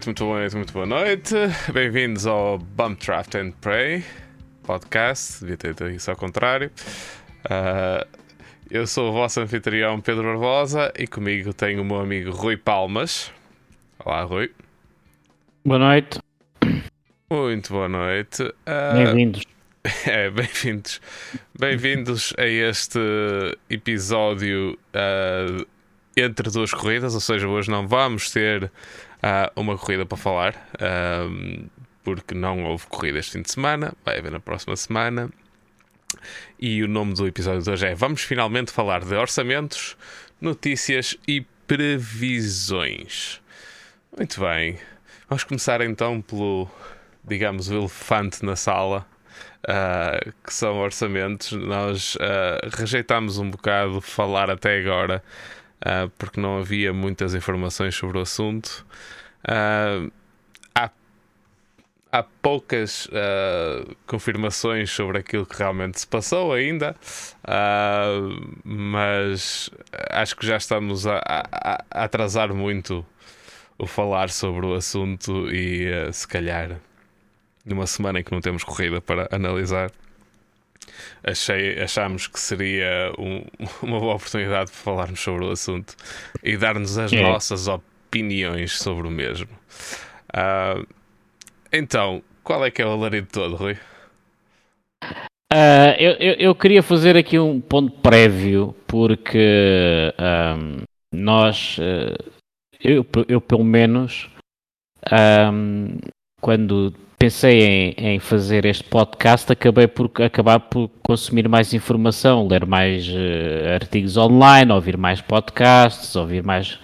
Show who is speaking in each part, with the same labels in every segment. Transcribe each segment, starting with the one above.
Speaker 1: noite, muito boa noite, muito boa noite. Bem-vindos ao Bump Draft and Pray podcast. Devia ter dito isso ao contrário. Uh, eu sou o vosso anfitrião Pedro Barbosa e comigo tenho o meu amigo Rui Palmas. Olá, Rui.
Speaker 2: Boa noite.
Speaker 1: Muito boa noite.
Speaker 2: Uh, Bem-vindos.
Speaker 1: É, bem-vindos. Bem-vindos a este episódio uh, entre duas corridas, ou seja, hoje não vamos ter uh, uma corrida para falar, porque não houve corrida este fim de semana, vai haver na próxima semana. E o nome do episódio de hoje é Vamos finalmente falar de orçamentos, notícias e previsões. Muito bem, vamos começar então pelo, digamos, o elefante na sala. Uh, que são orçamentos, nós uh, rejeitámos um bocado falar até agora uh, porque não havia muitas informações sobre o assunto. Uh, há, há poucas uh, confirmações sobre aquilo que realmente se passou ainda, mas acho que já estamos a, a, a, atrasar muito o falar sobre o assunto e se calhar numa semana em que não temos corrida para analisar achei, achámos que seria um, uma boa oportunidade para falarmos sobre o assunto e dar-nos as é. nossas opiniões sobre o mesmo. Uh, então, qual é que é o alarido todo, Rui?
Speaker 2: Uh, eu, eu, eu, queria fazer aqui um ponto prévio, porque um, nós, uh, eu, eu pelo menos, um, quando pensei em, em, fazer este podcast, acabei por acabar por consumir mais informação, ler mais uh, artigos online, ouvir mais podcasts, ouvir mais.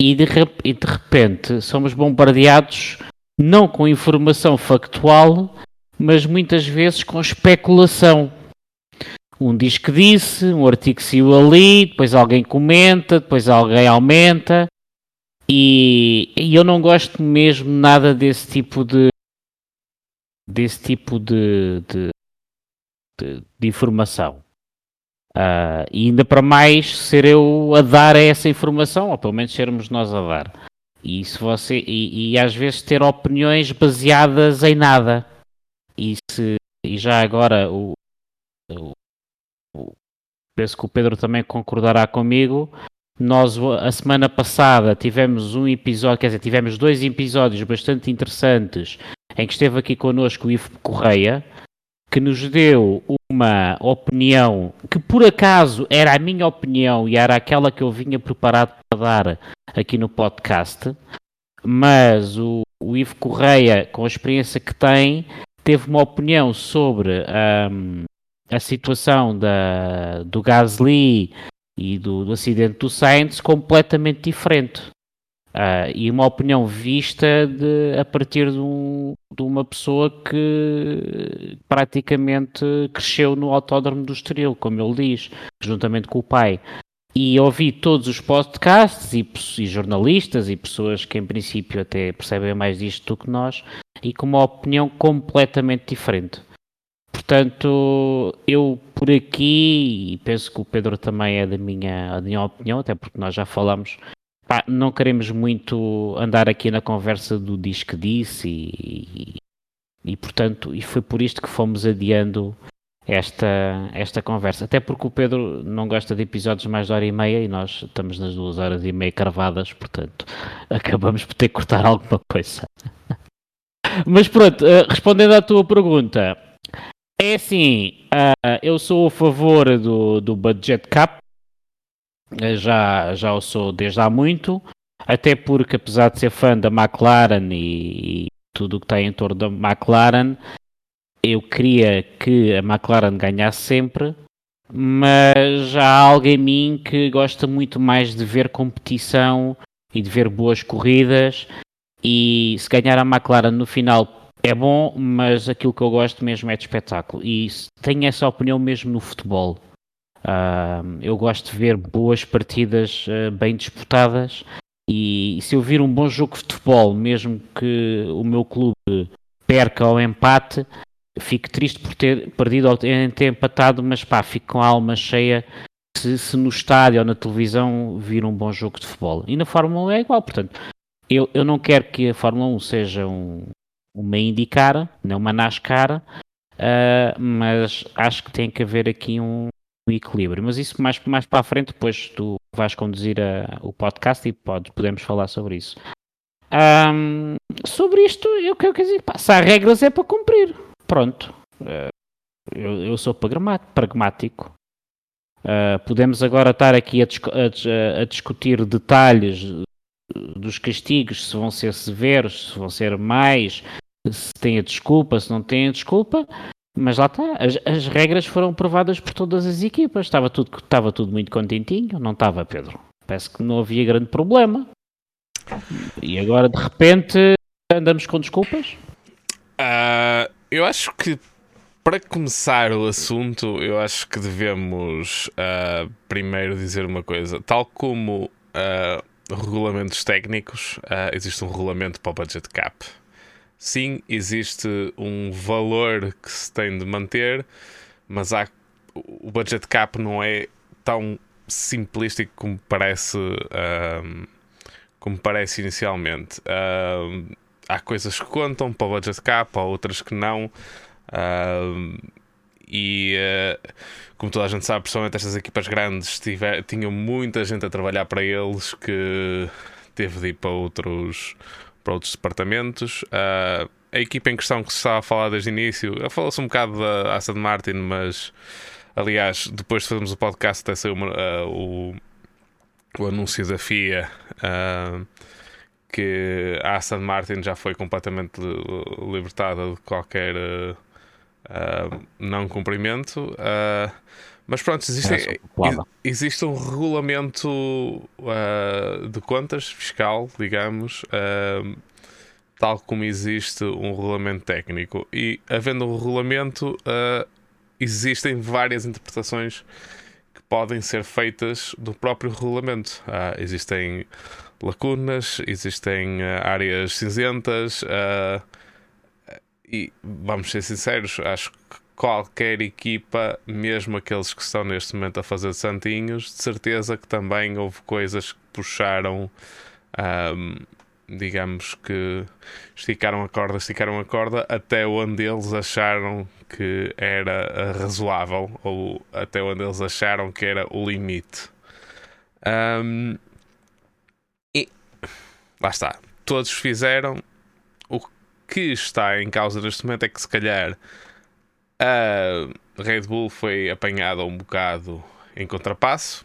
Speaker 2: E de, e de repente somos bombardeados não com informação factual, mas muitas vezes com especulação. Um diz que disse, um artigo saiu ali, depois alguém comenta, depois alguém aumenta. E, e eu não gosto mesmo nada desse tipo de, desse tipo de, de, de, de informação. Uh, e ainda para mais ser eu a dar essa informação, ou pelo menos sermos nós a dar. E, se você, e, e às vezes ter opiniões baseadas em nada. E, se, e já agora o, o, o, penso que o Pedro também concordará comigo. Nós a semana passada tivemos um episódio, quer dizer, tivemos dois episódios bastante interessantes em que esteve aqui connosco o Ivo Correia, que nos deu uma opinião que por acaso era a minha opinião e era aquela que eu vinha preparado para dar aqui no podcast, mas o, o Ivo Correia, com a experiência que tem, teve uma opinião sobre um, a situação da, do Gasly e do, do acidente do Sainz completamente diferente. Uh, e uma opinião vista de, a partir de, um, de, uma pessoa que praticamente cresceu no autódromo do Estoril, como ele diz, juntamente com o pai. E ouvi todos os podcasts e, e, jornalistas e pessoas que em princípio até percebem mais disto do que nós e com uma opinião completamente diferente. Portanto, eu por aqui, e penso que o Pedro também é da minha, minha opinião, até porque nós já falamos Pá, não queremos muito andar aqui na conversa do diz que disse e, e, e, portanto, e foi por isto que fomos adiando esta, esta conversa. Até porque o Pedro não gosta de episódios mais de hora e meia e nós estamos nas duas horas e meia carvadas, portanto, acabamos por ter que cortar alguma coisa. Mas pronto, eh, respondendo à tua pergunta, é assim, uh, eu sou a favor do, do budget cap, já, já o sou desde há muito, até porque apesar de ser fã da McLaren e, e tudo o que está em torno da McLaren, eu queria que a McLaren ganhasse sempre, mas há algo em mim que gosta muito mais de ver competição e de ver boas corridas. E se ganhar a McLaren no final é bom, mas aquilo que eu gosto mesmo é de espetáculo e tenho essa opinião mesmo no futebol. Uh, eu gosto de ver boas partidas uh, bem disputadas e, e, se eu vir um bom jogo de futebol, mesmo que o meu clube perca ou empate, fico triste por ter perdido ou ter empatado, mas pá, fico com a alma cheia se, se no estádio ou na televisão vir um bom jogo de futebol. E na Fórmula 1 é igual, portanto, eu, eu não quero que a Fórmula 1 seja um, uma IndyCar, não uma NASCAR, uh, mas acho que tem que haver aqui um, um, equilíbrio. Mas isso mais, mais para a frente, depois tu vais conduzir a, o podcast e pode, podemos falar sobre isso. Um, sobre isto, eu quero dizer, pá, se há regras é para cumprir. Pronto. Uh, eu, eu, sou pragmático. Uh, podemos agora estar aqui a, a, a, discutir detalhes dos castigos, se vão ser severos, se vão ser mais, se tem a desculpa, se não tem a desculpa, mas lá está, as, as, regras foram aprovadas por todas as equipas, estava tudo, estava tudo muito contentinho, não estava, Pedro? Parece que não havia grande problema. E agora, de repente, andamos com desculpas?
Speaker 1: Uh, eu acho que para começar o assunto, eu acho que devemos uh, primeiro dizer uma coisa. Tal como uh, regulamentos técnicos, uh, existe um regulamento para o budget cap. Sim, existe um valor que se tem de manter, mas há, o budget cap não é tão simplístico como parece, uh, como parece inicialmente. Uh, há coisas que contam para o budget cap, há outras que não. e como toda a gente sabe, principalmente estas equipas grandes tiver, tinham muita gente a trabalhar para eles que teve de ir para outros, para outros departamentos. Uh, a equipa em questão que se estava a falar desde o início, falou-se um bocado da Aston Martin, mas aliás, depois de fazermos o podcast, até saiu uh, o, o anúncio da FIA. Uh, que a Aston Martin já foi completamente libertada de qualquer uh, não cumprimento. Uh, mas pronto, existe, é, existe um regulamento uh, de contas fiscal, digamos, tal como existe um regulamento técnico. E havendo um regulamento, existem várias interpretações que podem ser feitas do próprio regulamento. existem lacunas, existem áreas cinzentas. Uh, e vamos ser sinceros, acho que qualquer equipa, mesmo aqueles que estão neste momento a fazer santinhos, de certeza que também houve coisas que puxaram, digamos que esticaram a corda, esticaram a corda até onde eles acharam que era razoável ou até onde eles acharam que era o limite. E lá está, todos fizeram que está em causa neste momento é que se calhar a Red Bull foi apanhada um bocado em contrapasso.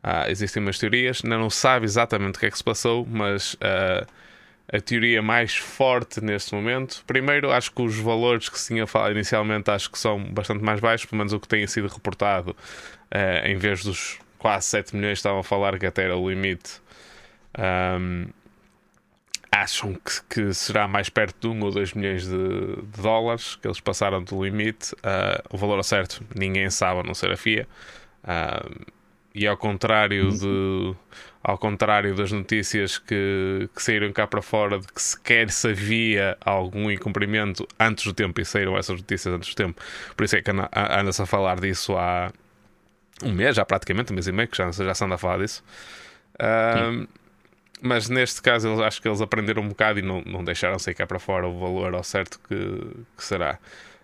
Speaker 1: Ah, existem umas teorias, ainda não sabe exatamente o que é que se passou, mas uh, a teoria mais forte neste momento. Primeiro, acho que os valores que se tinha falado inicialmente acho que são bastante mais baixos, pelo menos o que tem sido reportado, uh, em vez dos quase 7 milhões estavam a falar que até era o limite. Um, acham que, que, será mais perto de 1 ou 2 milhões de, de dólares que eles passaram do limite. Uh, o valor certo ninguém sabe, a não ser a FIA. Uh, e ao contrário de ao contrário das notícias que, que saíram cá para fora de que sequer se havia algum incumprimento antes do tempo e saíram essas notícias antes do tempo por isso é que anda-se a falar disso há um mês já praticamente, um mês e meio que já, já se anda a falar disso uh, mas neste caso eles, acho que eles aprenderam um bocado e não, não deixaram sair cá para fora o valor ao certo que, que será.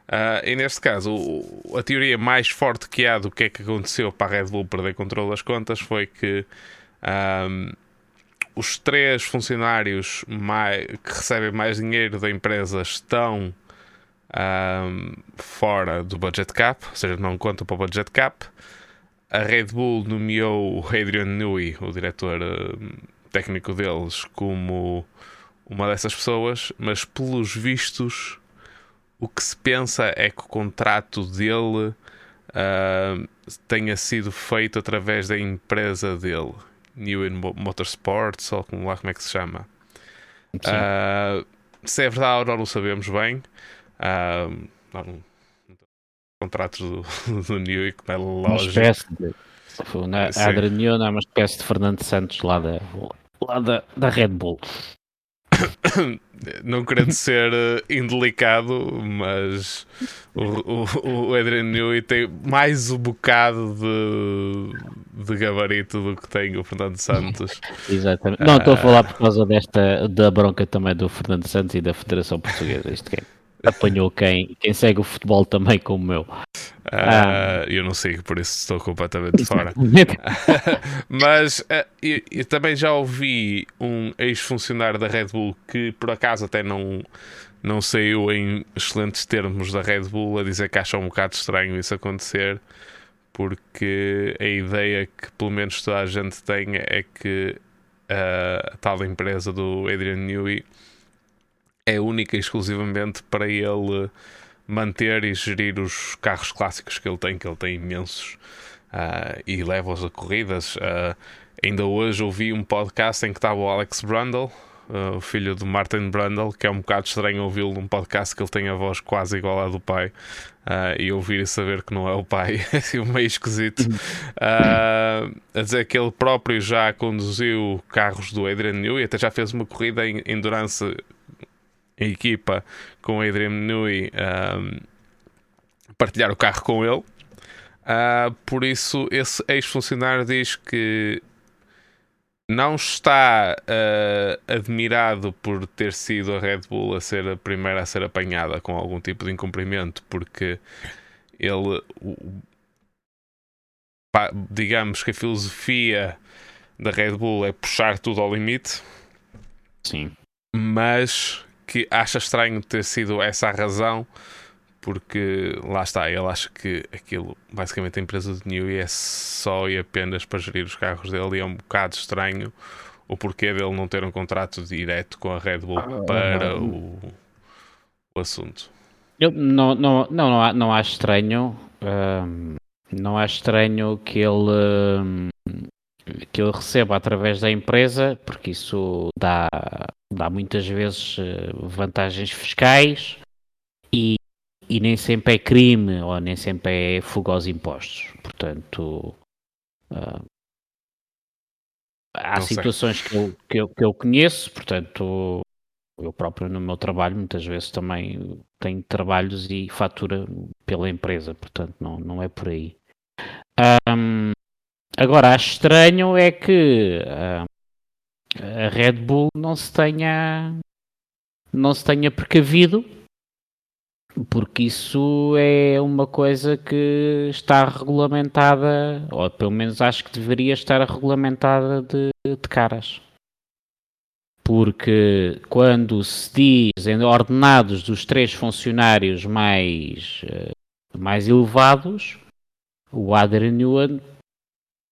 Speaker 1: Uh, e neste caso, o, a teoria mais forte que há do que é que aconteceu para a Red Bull perder controle das contas foi que um, os três funcionários mais, que recebem mais dinheiro da empresa estão um, fora do budget cap, ou seja, não contam para o budget cap. A Red Bull nomeou o Adrian Newey, o diretor. Técnico deles como uma dessas pessoas, mas pelos vistos o que se pensa é que o contrato dele uh, tenha sido feito através da empresa dele, New Motorsports, ou como lá como é que se chama. Uh, se é verdade ou não, não sabemos bem. Uh, não, contratos do, do New, como é lógico. Uma espécie de
Speaker 2: na, a Adriano é uma espécie de Fernando Santos lá da, lá da, da Red Bull.
Speaker 1: não querendo ser uh, indelicado, mas o, o, o Adrian Newey tem mais um bocado de, de gabarito do que tem o Fernando Santos.
Speaker 2: Exatamente. Não, estou a falar por causa desta da bronca também do Fernando Santos e da Federação Portuguesa. Isto quem apanhou quem, quem segue o futebol também como eu.
Speaker 1: Uh, ah. Eu não sigo, por isso estou completamente fora. Mas uh, eu, eu, também já ouvi um ex-funcionário da Red Bull que por acaso até não, não saiu em excelentes termos da Red Bull a dizer que acha um bocado estranho isso acontecer, porque a ideia que pelo menos toda a gente tem é que uh, a tal empresa do Adrian Newey é única e exclusivamente para ele manter e gerir os carros clássicos que ele tem, que ele tem imensos, uh, e leva-os a corridas. Uh, ainda hoje ouvi um podcast em que estava o Alex Brundle, uh, o filho do Martin Brundle, que é um bocado estranho ouvi-lo num podcast que ele tem a voz quase igual à do pai, e ouvir e saber que não é o pai, é assim, meio esquisito. a dizer que ele próprio já conduziu carros do Adrian Newey, até já fez uma corrida em endurance equipa com Adrian Newey um, partilhar o carro com ele. Uh, por isso, esse ex-funcionário diz que não está uh, admirado por ter sido a Red Bull a ser a primeira a ser apanhada com algum tipo de incumprimento, porque ele, pá, digamos que a filosofia da Red Bull é puxar tudo ao limite.
Speaker 2: Sim.
Speaker 1: Mas que acha estranho ter sido essa a razão, porque lá está, ele acha que aquilo, basicamente, a empresa de New é só e apenas para gerir os carros dele e é um bocado estranho o porquê dele não ter um contrato direto com a Red Bull ah, para o, o assunto.
Speaker 2: Eu não, não, não, não, não acho estranho. Hum, não acho estranho que ele hum, que ele receba através da empresa, porque isso dá, dá muitas vezes eh, vantagens fiscais e, e nem sempre é crime ou nem sempre é fuga aos impostos. Portanto, uh, há Não situações que eu, que, eu, que eu conheço, portanto, eu próprio no meu trabalho muitas vezes também tenho trabalhos e fatura pela empresa, portanto não, não é por aí. Um, Agora, acho estranho é que uh, a Red Bull não se tenha não se tenha precavido porque isso é uma coisa que está regulamentada, ou pelo menos acho que deveria estar regulamentada de, de caras. Porque quando se diz em ordenados dos três funcionários mais, eh, mais elevados, o Adrian Newman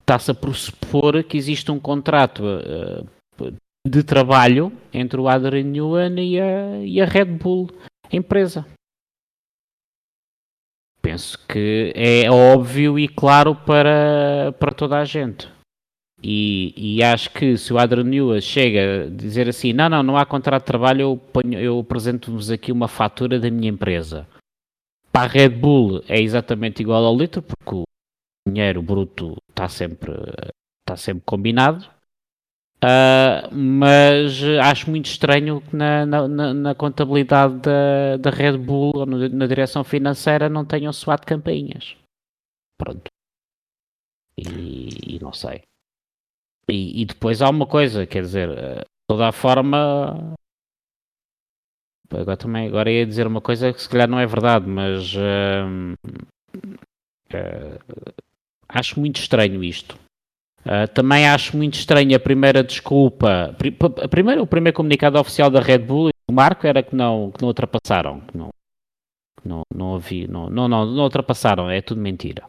Speaker 2: está-se a pressupor que existe um contrato uh, de trabalho entre o Adrian Newman e a, e a Red Bull empresa. Penso que é óbvio e claro para, para toda a gente. E, e acho que se o Adrian Newman chega a dizer assim: não, não, não há contrato de trabalho, eu, ponho, eu apresento-vos aqui uma fatura da minha empresa. Para a Red Bull é exatamente igual ao litro, porque o dinheiro bruto está sempre, está sempre combinado. Uh, mas acho muito estranho que na, na, na contabilidade da, da, Red Bull ou na direção financeira não tenham soado campainhas. Pronto. E, e não sei. E, e, depois há uma coisa, quer dizer, de toda a forma. Agora também agora ia dizer uma coisa que se calhar não é verdade, mas uh, uh, Acho muito estranho isto. Uh, também acho muito estranho a primeira desculpa. A primeira, o primeiro comunicado oficial da Red Bull e do Marco era que não, que não ultrapassaram. Que não, não, não havia. Não, não, não, não ultrapassaram, é tudo mentira.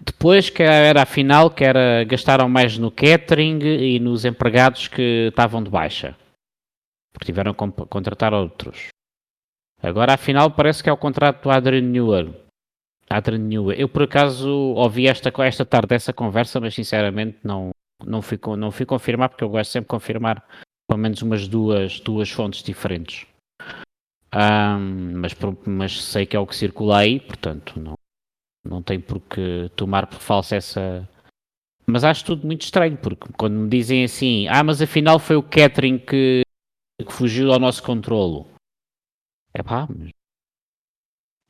Speaker 2: Depois que era a final, que era gastaram mais no catering e nos empregados que estavam de baixa. Porque tiveram que contratar outros. Agora afinal parece que é o contrato do Adrian Newell Adrian Newey. Eu por acaso ouvi esta, esta tarde essa conversa, mas sinceramente não, não, fui, não fui confirmar, porque eu gosto sempre de confirmar pelo menos umas duas, duas fontes diferentes. Um, mas, mas sei que é o que circula aí, portanto não, não tem por que tomar por falso essa. Mas acho tudo muito estranho, porque quando me dizem assim, ah, mas afinal foi o catering que, que fugiu ao nosso controlo. É pá,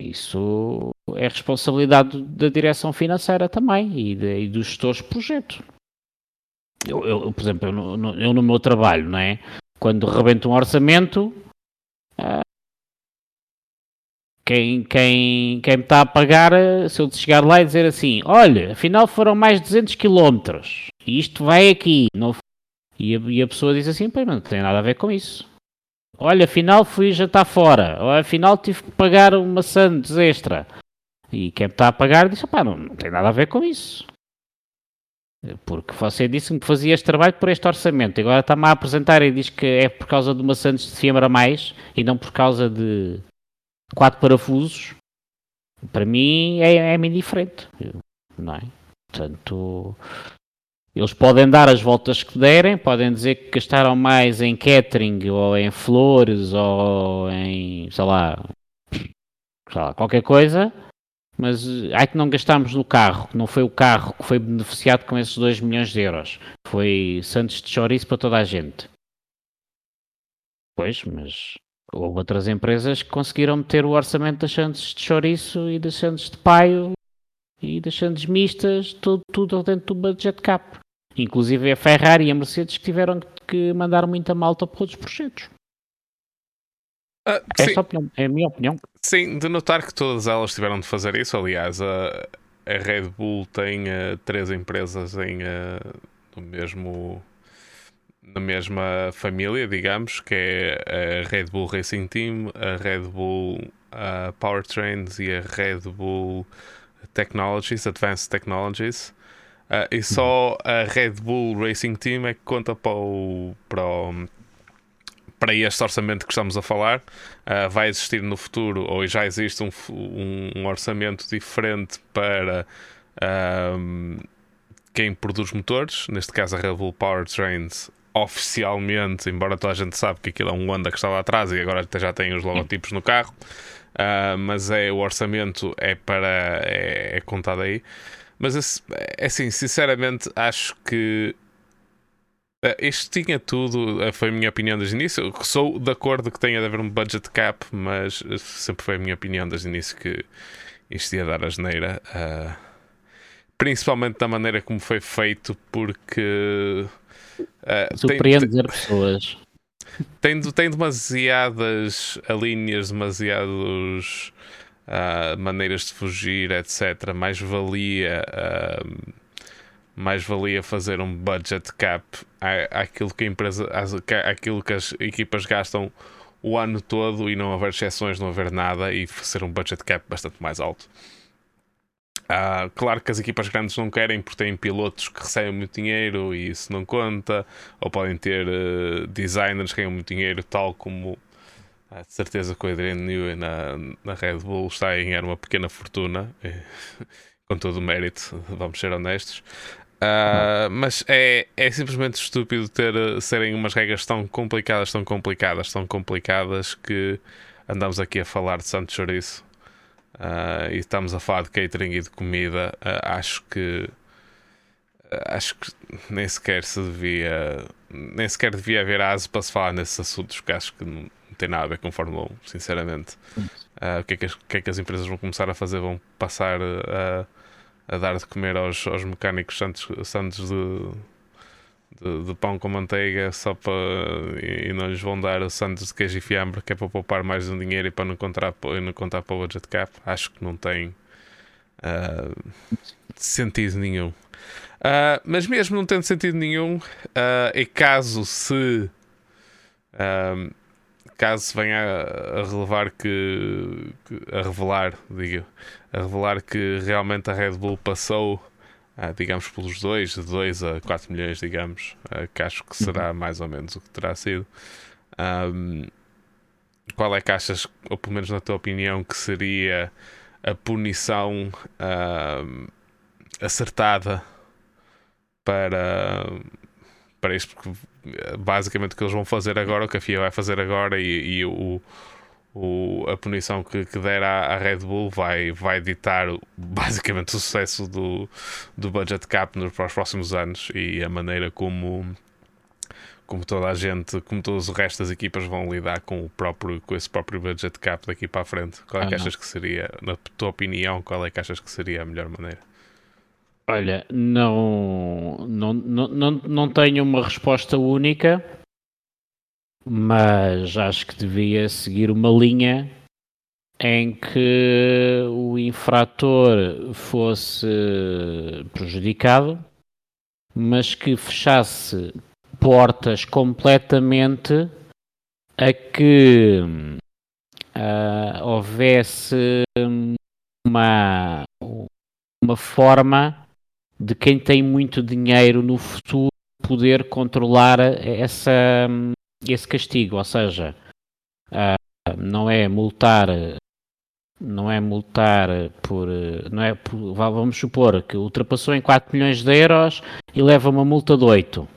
Speaker 2: isso é responsabilidade da direção financeira também e, de, e dos gestores de projeto. Eu, eu, por exemplo, eu no, eu no meu trabalho, não é? Quando rebento um orçamento, ah, quem, quem, quem me está a pagar, se eu chegar lá e dizer assim, olha, afinal foram mais 200 km, e isto vai aqui, não... e, a, e a pessoa diz assim, pois não tem nada a ver com isso. Olha, afinal fui jantar fora, ou afinal tive que pagar uma sandes extra. E quem está a pagar diz, pá, não, não tem nada a ver com isso. Porque você disse-me que fazia este trabalho por este orçamento. Agora está-me a apresentar e diz que é por causa de uma sandes de fiambre a mais e não por causa de quatro parafusos, para mim é, é-me indiferente, não é? Portanto, eles podem dar as voltas que derem, podem dizer que gastaram mais em catering ou em flores ou em, sei lá, sei lá qualquer coisa, mas é que não gastámos no carro, não foi o carro que foi beneficiado com esses 2 milhões de euros, foi Santos de chouriço para toda a gente. Pois, mas Houve outras empresas que conseguiram meter o orçamento das chances de chouriço e das chances de paio e das chances mistas, tudo, tudo dentro do budget cap. Inclusive a Ferrari e a Mercedes que tiveram que mandar muita malta para outros projetos.
Speaker 1: Ah, é,
Speaker 2: opinião, é a minha opinião.
Speaker 1: Sim, de notar que todas elas tiveram de fazer isso. Aliás, a, a Red Bull tem uh, três empresas em, uh, no mesmo na mesma família, digamos, que é a Red Bull Racing Team, a Red Bull uh, Powertrains e a Red Bull Technologies, Advanced Technologies. Uh, e só a Red Bull Racing Team é que conta para, o, para, o, para este orçamento que estamos a falar. Uh, vai existir no futuro, ou já existe um, um, um orçamento diferente para um, quem produz motores, neste caso a Red Bull Powertrains oficialmente, embora toda a gente sabe que aquilo é um Honda que está lá atrás e agora já tem os logotipos no carro, uh, mas é o orçamento é para é, é contado aí. Mas é assim, sinceramente, acho que uh, isto tinha tudo, uh, foi a minha opinião desde o início. Sou de acordo que tenha de haver um budget cap, mas sempre foi a minha opinião desde o início que isto ia dar a geneira. principalmente da maneira como foi feito, porque
Speaker 2: Uh, Surpreender tem, pessoas.
Speaker 1: Tem, tem demasiadas linhas, demasiados uh, maneiras de fugir, etc. Mais valia. Mais valia fazer um budget cap àquilo que a empresa, àquilo que as equipas gastam o ano todo e não haver exceções, não haver nada e fazer um budget cap bastante mais alto. Uh, claro que as equipas grandes não querem porque têm pilotos que recebem muito dinheiro e isso não conta, ou podem ter uh, designers que ganham muito dinheiro, tal como uh, de certeza que o Adrian Newey na, na Red Bull está a ganhar uma pequena fortuna, com todo o mérito, vamos ser honestos. Uh, mas é, é simplesmente estúpido ter serem umas regras tão complicadas, tão complicadas, tão complicadas que andamos aqui a falar de Santos Chouriço uh, e estamos a falar de catering e de comida, uh, acho que acho que nem sequer se devia nem sequer devia haver aso para se falar nesses assuntos que acho que não, tem nada a ver com Fórmula 1, sinceramente. O, que é que as, que é que as empresas vão começar a fazer? Vão passar a, a dar de comer aos, aos mecânicos santos, santos de de, de, pão com manteiga só para e, e não lhes vão dar santos de queijo e fiambre que é para poupar mais um dinheiro e para não contar, não contar para o budget cap. Acho que não tem uh, sentido nenhum. Uh, mas mesmo não tendo sentido nenhum uh, e caso se caso venha a, a relevar que, que, a revelar digo a revelar que realmente a Red Bull passou uh, digamos, pelos 2, de 2 a 4 milhões, digamos, uh, que acho que será uhum. mais ou menos o que terá sido. Um, qual é que achas, ou pelo menos na tua opinião, que seria a punição acertada para, para isto? Porque basicamente o que eles vão fazer agora, o que a FIA vai fazer agora e, e o o, a punição que, que der à, à, Red Bull vai, vai ditar basicamente o sucesso do, do budget cap nos, para os próximos anos e a maneira como, como toda a gente, como todos o resto das equipas vão lidar com o próprio, com esse próprio budget cap daqui para a frente. Qual é que achas que seria, na tua opinião, qual é que achas que seria a melhor maneira?
Speaker 2: Olha, não, não, não, não, não tenho uma resposta única, mas acho que devia seguir uma linha em que o infrator fosse prejudicado, mas que fechasse portas completamente a que uh, houvesse uma, uma forma de quem tem muito dinheiro no futuro poder controlar essa, esse castigo, ou seja, uh, não é multar não é multar por não é por, vamos supor que ultrapassou em 4 milhões de euros e leva uma multa de 8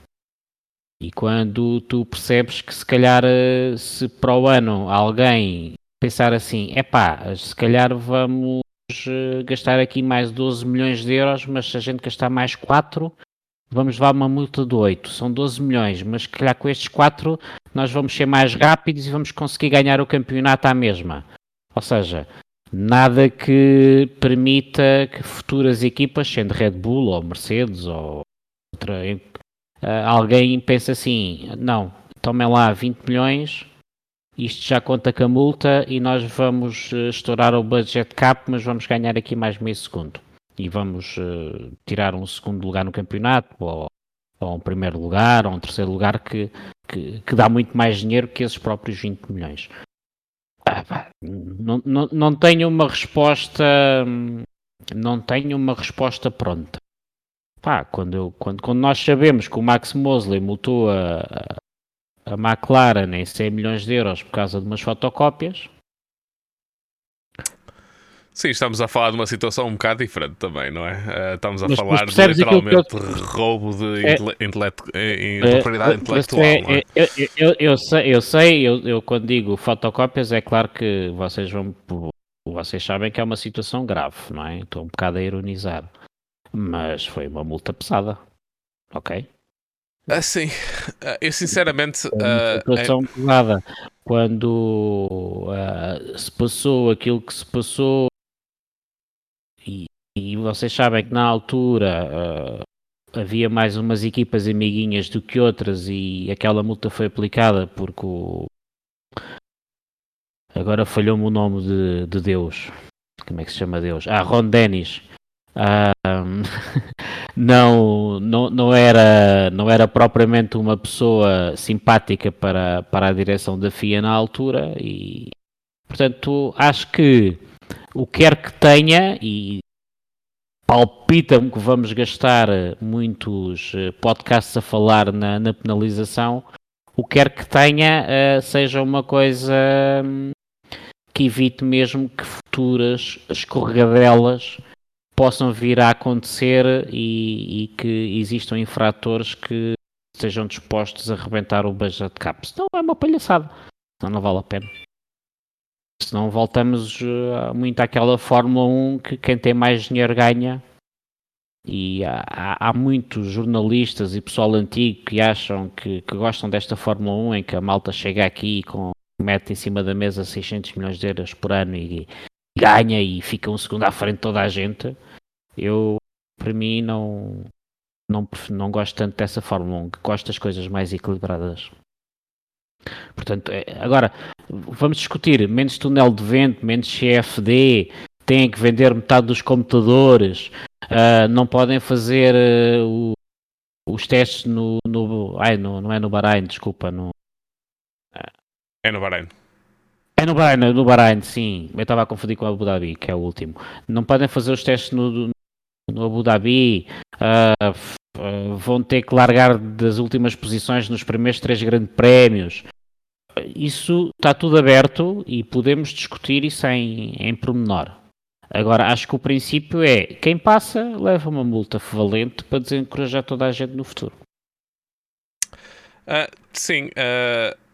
Speaker 2: e quando tu percebes que se calhar eh, se para o ano alguém pensar assim, é pá, se calhar vamos eh, gastar aqui mais 12 milhões de euros, mas se a gente gastar mais 4, vamos levar uma multa de 8. São 12 milhões, mas se calhar com estes 4 nós vamos ser mais rápidos e vamos conseguir ganhar o campeonato à mesma. Ou seja, nada que permita que futuras equipas, sendo Red Bull ou Mercedes ou outra uh, alguém pensa assim: não, tomem lá 20 milhões, isto já conta com a multa e nós vamos uh, estourar o budget cap, mas vamos ganhar aqui mais meio segundo. E vamos uh, tirar um segundo lugar no campeonato, ou, ou um primeiro lugar, ou um terceiro lugar, que, que, que dá muito mais dinheiro que esses próprios 20 milhões. Ah, não, não, não tenho uma resposta. Não tenho uma resposta pronta. Pá, quando, eu, quando, quando nós sabemos que o Max Mosley multou a, a McLaren em 100 milhões de euros por causa de umas fotocópias.
Speaker 1: Sim, estamos a falar de uma situação um bocado diferente também, não é? Uh, estamos a mas, falar mas de literalmente eu... roubo de é. Eh, é, propriedade é, intelectual. É, é?
Speaker 2: Eu, eu, eu, sei, eu, sei eu, quando digo fotocópias, é claro que vocês vão. Vocês sabem que é uma situação grave, não é? Estou um bocado a ironizar. Mas foi uma multa pesada. Ok?
Speaker 1: Ah, sim, ah, eu sinceramente.
Speaker 2: Foi uma situação uh, é... pesada. Quando uh, se passou aquilo que se passou, e, e vocês sabem que na altura uh, havia mais umas equipas amiguinhas do que outras, e aquela multa foi aplicada porque o. Agora falhou-me o nome de, de Deus. Como é que se chama Deus? Ah, Ron Dennis um, não, não, não, era, não era propriamente uma pessoa simpática para, para a direção da FIA na altura e portanto acho que o quer que tenha e palpita-me que vamos gastar muitos eh, podcasts a falar na, na penalização o quer que tenha uh, seja uma coisa um, que evite mesmo que futuras escorregadelas possam vir a acontecer e, e, que existam infratores que estejam dispostos a rebentar o budget cap. Senão é uma palhaçada. Senão não vale a pena. Senão voltamos uh, muito àquela Fórmula 1 que quem tem mais dinheiro ganha. E há, há muitos jornalistas e pessoal antigo que acham que, que, gostam desta Fórmula 1 em que a malta chega aqui com mete em cima da mesa 600 milhões de euros por ano e, e ganha e fica um segundo à frente de toda a gente. Eu, para mim, não, não, não gosto tanto dessa Fórmula 1, gosto das coisas mais equilibradas. Portanto, é, agora, vamos discutir menos túnel de vento, menos CFD, têm que vender metade dos computadores, uh, não podem fazer uh, o, os testes no, no, ai, no, não é no Bahrein, desculpa, no,
Speaker 1: uh, é no Bahrein.
Speaker 2: É no Bahrein, no Bahrein, sim. Eu estava a confundir com o Abu Dhabi, que é o último. Não podem fazer os testes no, no Abu Dhabi, uh, vão ter que largar das últimas posições nos primeiros três grandes prémios. Isso está tudo aberto e podemos discutir isso em, em pormenor. Agora, acho que o princípio é quem passa leva uma multa valente para desencorajar toda a gente no futuro.
Speaker 1: Uh, sim,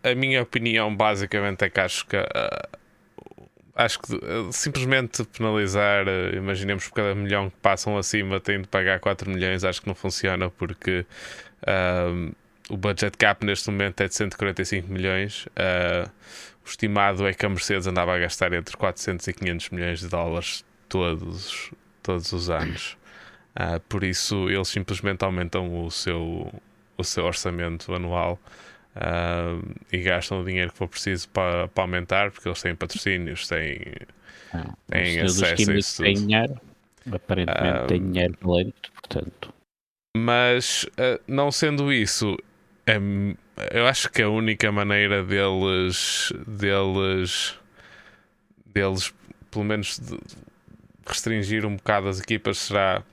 Speaker 1: a minha opinião basicamente é que acho que acho que uh, simplesmente penalizar, uh, imaginemos por cada milhão que passam acima têm de pagar 4 milhões, acho que não funciona porque uh, o budget cap neste momento é de 145 milhões. Uh, o estimado é que a Mercedes andava a gastar entre 400 e 500 milhões de dólares todos, todos os anos. Uh, por isso, eles simplesmente aumentam o seu, o seu orçamento anual uh, e gastam o dinheiro que for preciso para, para aumentar, porque eles têm patrocínios, têm,
Speaker 2: Ah,
Speaker 1: têm acesso a isso
Speaker 2: têm dinheiro, aparentemente
Speaker 1: Ah,
Speaker 2: têm dinheiro lento, portanto.
Speaker 1: Mas, uh, não sendo isso, é- eu acho que a única maneira deles, deles, deles pelo menos, restringir um bocado as equipas será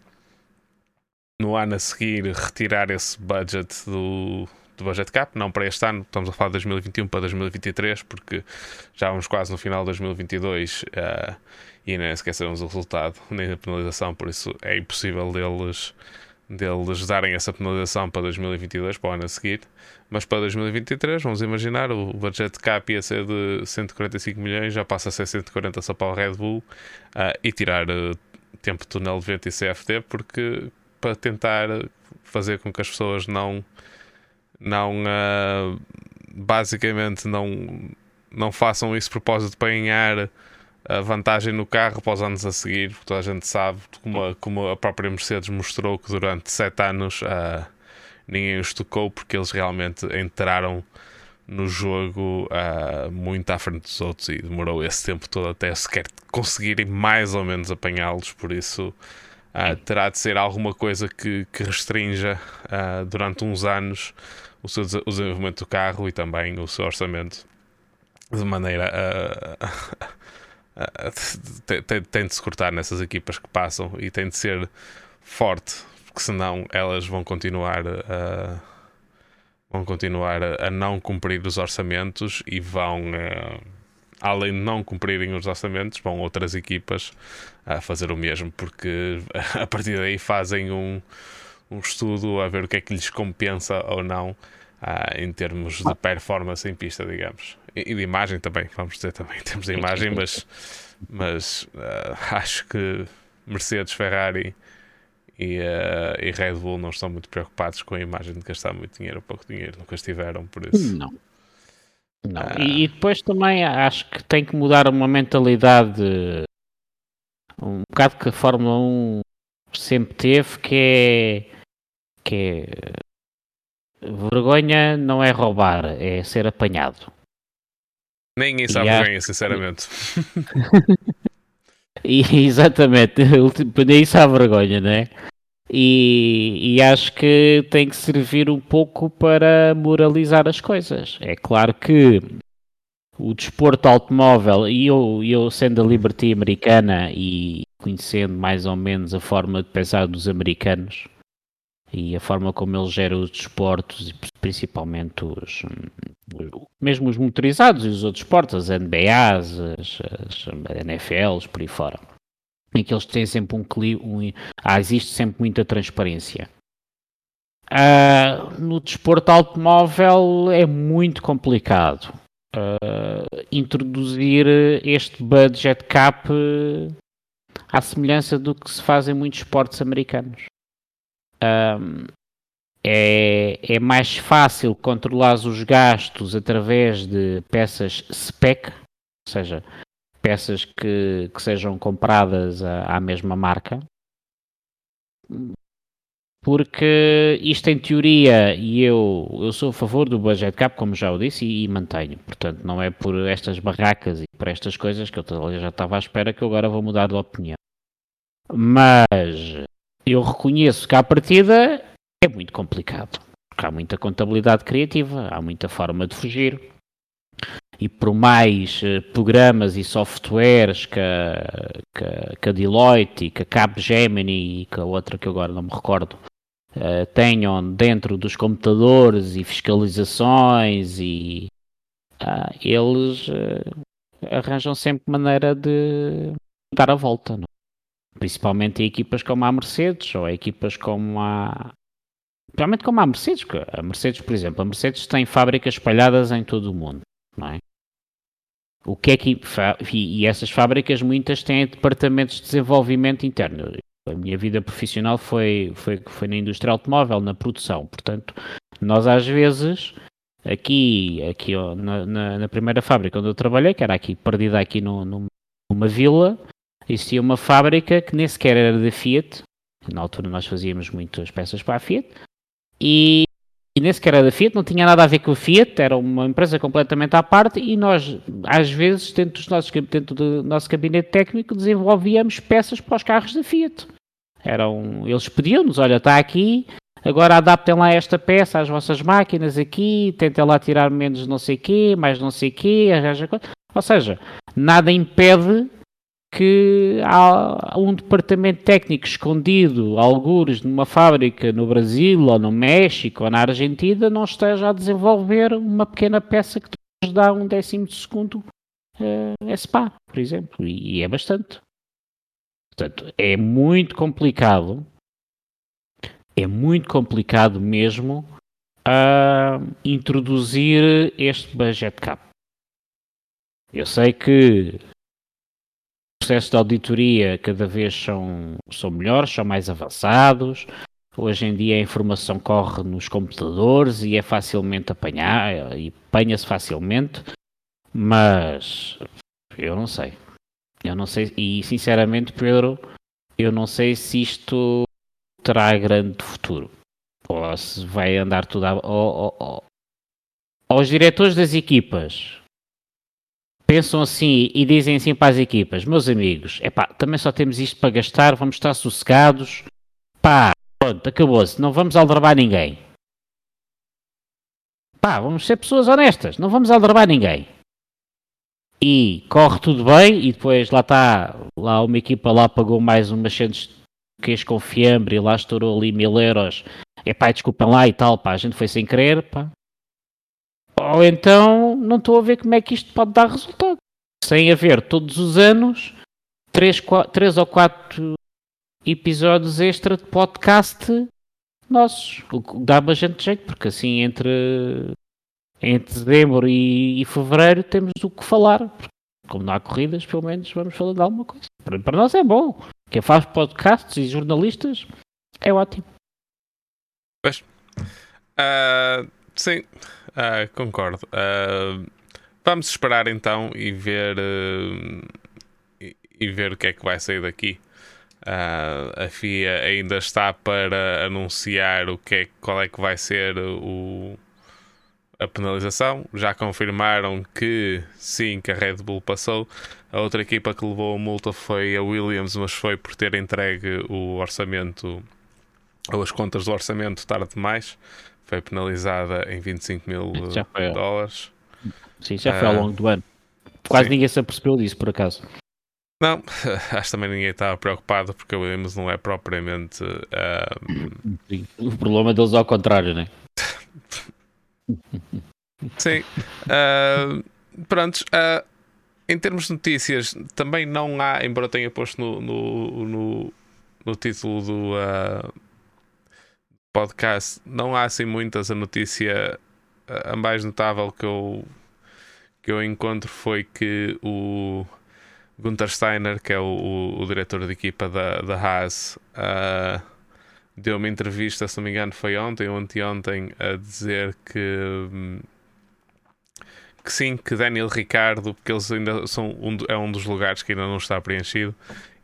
Speaker 1: no ano a seguir retirar esse budget do, do budget cap, não para este ano, estamos a falar de 2021 para 2023, porque já vamos quase no final de 2022 uh, e nem sequer sabemos o resultado, nem a penalização, por isso é impossível deles, deles darem essa penalização para 2022, para o ano a seguir. Mas para 2023, vamos imaginar, o budget cap ia ser de 145 milhões, já passa a ser 140 só para o Red Bull uh, e tirar uh, tempo de túnel de vento e CFD, porque para tentar fazer com que as pessoas não não uh, basicamente não não façam isso de propósito para ganhar a vantagem no carro para os anos a seguir, porque toda a gente sabe como a, como a própria Mercedes mostrou que durante sete anos uh, ninguém os tocou porque eles realmente entraram no jogo uh, muito à frente dos outros e demorou esse tempo todo até sequer conseguirem mais ou menos apanhá-los, por isso uh, terá de ser alguma coisa que, que restrinja durante uns anos o, seu, o desenvolvimento do carro e também o seu orçamento de maneira a. tem, tem, tem de se cortar nessas equipas que passam e tem de ser forte, porque senão elas vão continuar a, vão continuar a, a não cumprir os orçamentos e vão, uh, além de não cumprirem os orçamentos, vão outras equipas a fazer o mesmo, porque a partir daí fazem um, um estudo a ver o que é que lhes compensa ou não uh, em termos de performance em pista, digamos. E, e de imagem também, vamos dizer também em termos de imagem, mas, mas uh, acho que Mercedes, Ferrari e, uh, e Red Bull não estão muito preocupados com a imagem de gastar muito dinheiro ou pouco dinheiro, nunca estiveram por isso.
Speaker 2: Não. Não. Ah. E, e, depois também acho que tem que mudar uma mentalidade um bocado que a Fórmula 1 sempre teve, que é, que é vergonha não é roubar, é ser apanhado.
Speaker 1: Ninguém sabe vergonha, sinceramente.
Speaker 2: e, exatamente, nem sabe vergonha, não é? E, e, acho que tem que servir um pouco para moralizar as coisas. É claro que o desporto automóvel, e eu, eu sendo a Liberty americana e conhecendo mais ou menos a forma de pensar dos americanos e a forma como eles geram os desportos, principalmente os mesmo os motorizados e os outros esportes, as NBAs, as, as NFLs, por aí fora em que eles têm sempre um, um ah, existe sempre muita transparência. Uh, no desporto automóvel é muito complicado uh, introduzir este budget cap uh, à semelhança do que se faz em muitos esportes americanos. É, é mais fácil controlar os gastos através de peças spec, ou seja, peças que, que sejam compradas à, à, mesma marca. Porque isto em teoria, e eu, eu sou a favor do budget cap, como já o disse, e, e mantenho. Portanto, não é por estas barracas e por estas coisas que eu já estava à espera que eu agora vou mudar de opinião. Mas eu reconheço que à partida é muito complicado. Porque há muita contabilidade criativa, há muita forma de fugir e por mais uh, programas e softwares que a, que, que a Deloitte que a Capgemini e que a outra que agora não me recordo uh, tenham dentro dos computadores e fiscalizações e uh, eles arranjam sempre maneira de dar a volta, não? Principalmente em equipas como a Mercedes ou equipas como a principalmente como a Mercedes, a Mercedes, por exemplo, a Mercedes tem fábricas espalhadas em todo o mundo não é? O que é que e essas fábricas muitas têm departamentos de desenvolvimento interno. A minha vida profissional foi, foi, foi na indústria automóvel, na produção. Portanto, Nós às vezes, aqui, aqui na, na, na, primeira fábrica onde eu trabalhei, que era aqui, perdida aqui no, no, numa vila, existia uma fábrica que nem sequer era da Fiat, na altura nós fazíamos muitas peças para a Fiat, e, e nem sequer era da Fiat, não tinha nada a ver com a Fiat, era uma empresa completamente à parte, e nós, às vezes, dentro, dos nossos, dentro do nosso gabinete técnico, desenvolvíamos peças para os carros da Fiat. Eram, eles pediam-nos, olha, está aqui, agora adaptem lá esta peça às vossas máquinas aqui, tentem lá tirar menos não sei quê, mais não sei quê, arranja coisa. Ou seja, nada impede que há um departamento técnico escondido, algures numa fábrica no Brasil ou no México ou na Argentina, não esteja a desenvolver uma pequena peça que nos dá um décimo de segundo uh, SPA, por exemplo, e, e é bastante. Portanto, é muito complicado, é muito complicado mesmo uh, introduzir este budget cap. Eu sei que processos de auditoria cada vez são, são melhores, são mais avançados. Hoje em dia a informação corre nos computadores e é facilmente apanhar e apanha-se facilmente, mas eu não sei. Eu não sei, e sinceramente, Pedro, eu não sei se isto terá grande futuro. Ou se vai andar tudo a, aos diretores das equipas pensam assim e dizem assim para as equipas, meus amigos, é pá, também só temos isto para gastar, vamos estar sossegados, pá, pronto, acabou-se, não vamos aldrabar ninguém. Pá, vamos ser pessoas honestas, não vamos aldrabar ninguém. E corre tudo bem e depois lá está, lá uma equipa lá pagou mais umas centos queijo com fiambre e lá estourou ali mil euros. É pá, desculpem lá e tal, pá, a gente foi sem querer, pá. Ou então não estou a ver como é que isto pode dar resultado. Sem haver todos os anos três, quatro, três ou quatro episódios extra de podcast nossos. O que dá bastante jeito, porque assim entre, entre dezembro e, e fevereiro temos o que falar. Como não há corridas, pelo menos vamos falar de alguma coisa. Para, para nós é bom. Quem faz podcasts e jornalistas é ótimo.
Speaker 1: Pois. Uh, sim. Uh, concordo. Uh, vamos esperar então e ver uh, e, e, ver o que é que vai sair daqui. a FIA ainda está para anunciar o que é, qual é que vai ser o, a penalização. Já confirmaram que sim, que a Red Bull passou. A outra equipa que levou a multa foi a Williams, mas foi por ter entregue o orçamento ou as contas do orçamento tarde demais foi penalizada em 25 mil dólares.
Speaker 2: Sim, já foi ao ah, longo do ano. Quase sim. ninguém se apercebeu disso, por acaso.
Speaker 1: Não, acho que também ninguém estava preocupado porque o Williams não é propriamente.
Speaker 2: O problema deles é ao contrário, né?
Speaker 1: Sim. Uh, prontos. Uh, em termos de notícias, também não há, embora tenha posto no, no, no, no título do, uh, podcast não há assim muitas. A notícia a mais notável que eu, que eu encontro foi que o Gunther Steiner, que é o, o, o diretor de equipa da, da Haas, uh, deu uma entrevista, se não me engano, foi ontem ou anteontem, a dizer que. que sim, que Daniel Ricardo, porque eles ainda são um, é um dos lugares que ainda não está preenchido,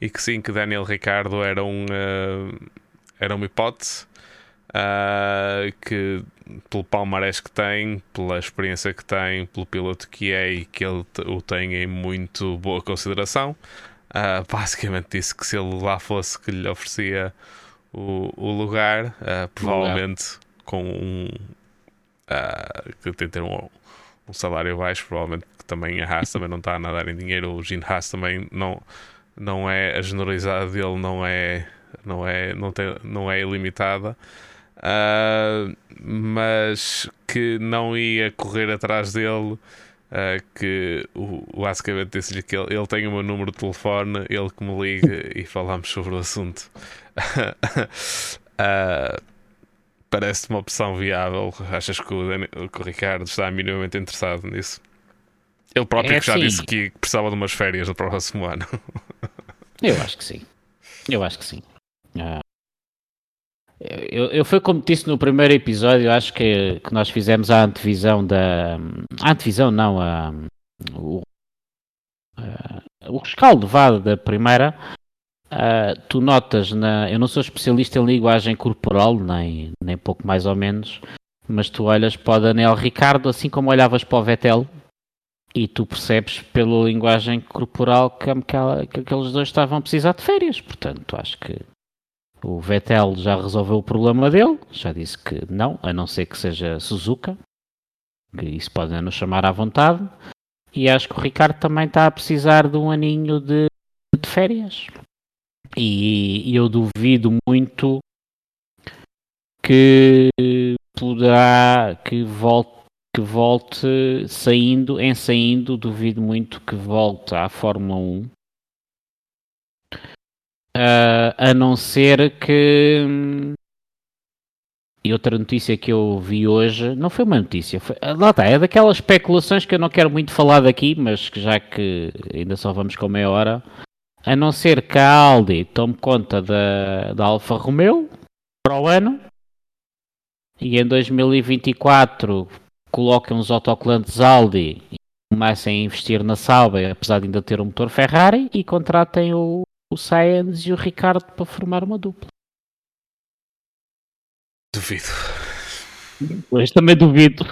Speaker 1: e que sim, que Daniel Ricardo era, um, uh, era uma hipótese, Uh, que pelo palmarés que tem, pela experiência que tem, pelo piloto que é e que ele o tem em muito boa consideração. Uh, basicamente disse que se ele lá fosse que lhe oferecia o, o lugar, uh, provavelmente com um que tem ter um, um, salário baixo, provavelmente que também a Haas também não está a nadar em dinheiro, o Gene Haas também não, não é a generosidade dele não é não é não tem, não é ilimitada uh, mas que não ia correr atrás dele. Uh, que o, basicamente disse-lhe que ele, ele, tem o meu número de telefone, ele que me liga e falamos sobre o assunto. uh, parece uma opção viável. Achas que o, que o, Ricardo está minimamente interessado nisso? Ele próprio é já sim. disse que precisava de umas férias no próximo ano.
Speaker 2: Eu acho que sim. Eu acho que sim. Uh, Eu, eu como disse no primeiro episódio, acho que, que nós fizemos a antevisão da. A antevisão, não, a, o, a, o rescaldo vá da primeira. Uh, tu notas, na, eu não sou especialista em linguagem corporal, nem, nem pouco mais ou menos, mas tu olhas para o Daniel Ricardo, assim como olhavas para o Vettel, e tu percebes pela linguagem corporal que, que aqueles dois estavam a precisar de férias. Portanto, acho que o Vettel já resolveu o problema dele, já disse que não, a não ser que seja Suzuka, que isso pode nos chamar à vontade. E acho que o Ricardo também está a precisar de um aninho de, de férias. E, eu duvido muito que poderá que volte que volte saindo, em saindo, duvido muito que volte à Fórmula 1. Uh, a não ser que. E outra notícia que eu vi hoje, não foi uma notícia, foi, lá está, é daquelas especulações que eu não quero muito falar daqui, mas que já que ainda só vamos com meia hora, a não ser que a Aldi tome conta da, da Alfa Romeo para o ano e em 2024 coloquem os autocolantes Aldi e comecem a investir na Sauber, apesar de ainda ter um motor Ferrari, e contratem o, o Sainz e o Ricardo para formar uma dupla.
Speaker 1: Duvido.
Speaker 2: Pois também duvido.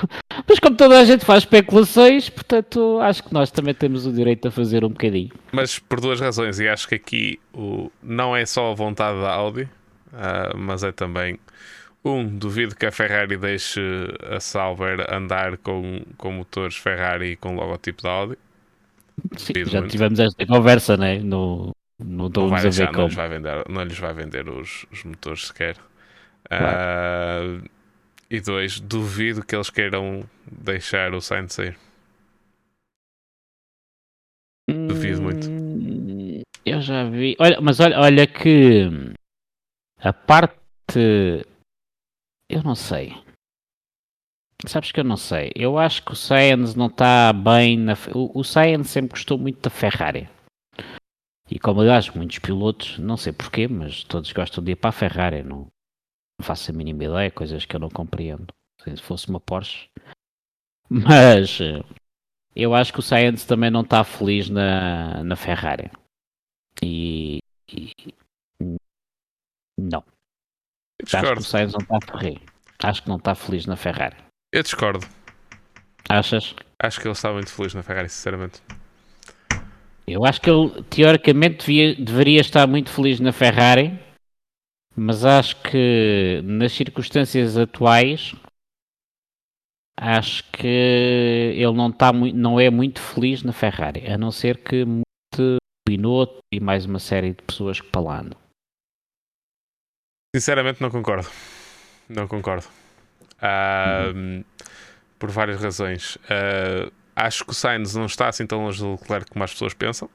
Speaker 2: Mas como toda a gente faz especulações, portanto acho que nós também temos o direito a fazer um bocadinho.
Speaker 1: Mas por duas razões, e acho que aqui o, não é só a vontade da Audi, uh, mas é também um, duvido que a Ferrari deixe a Sauber andar com, com motores Ferrari e com logotipo da Audi.
Speaker 2: Sim, já muito. tivemos esta conversa, né? No, no
Speaker 1: não, vai deixar, não, lhes vai vender, não lhes vai vender os, os motores sequer. Claro. Uh, e dois, duvido que eles queiram deixar o Sainz sair. Duvido muito.
Speaker 2: Hum, eu já vi. Olha, mas olha, olha que a parte eu não sei. Sabes que eu não sei. Eu acho que o Sainz não está bem na. O, o Sainz sempre gostou muito da Ferrari. E como eu acho muitos pilotos, não sei porquê, mas todos gostam de ir para a Ferrari. Não, não faço a mínima ideia, coisas que eu não compreendo. Se fosse uma Porsche. Mas eu acho que o Sainz também não está feliz na, na Ferrari. E, e não. Acho que o Sainz não está feliz. Acho que não está feliz na Ferrari.
Speaker 1: Eu discordo.
Speaker 2: Achas?
Speaker 1: Acho que ele está muito feliz na Ferrari, sinceramente.
Speaker 2: Eu acho que ele, teoricamente, devia, deveria estar muito feliz na Ferrari, mas acho que nas circunstâncias atuais, acho que ele não, está, não é muito feliz na Ferrari, a não ser que muito Binotto e mais uma série de pessoas que lá andam.
Speaker 1: Sinceramente não concordo. Não concordo. Uh, uhum. Por várias razões. Uh, acho que o Sainz não está assim tão longe do Leclerc como as pessoas pensam.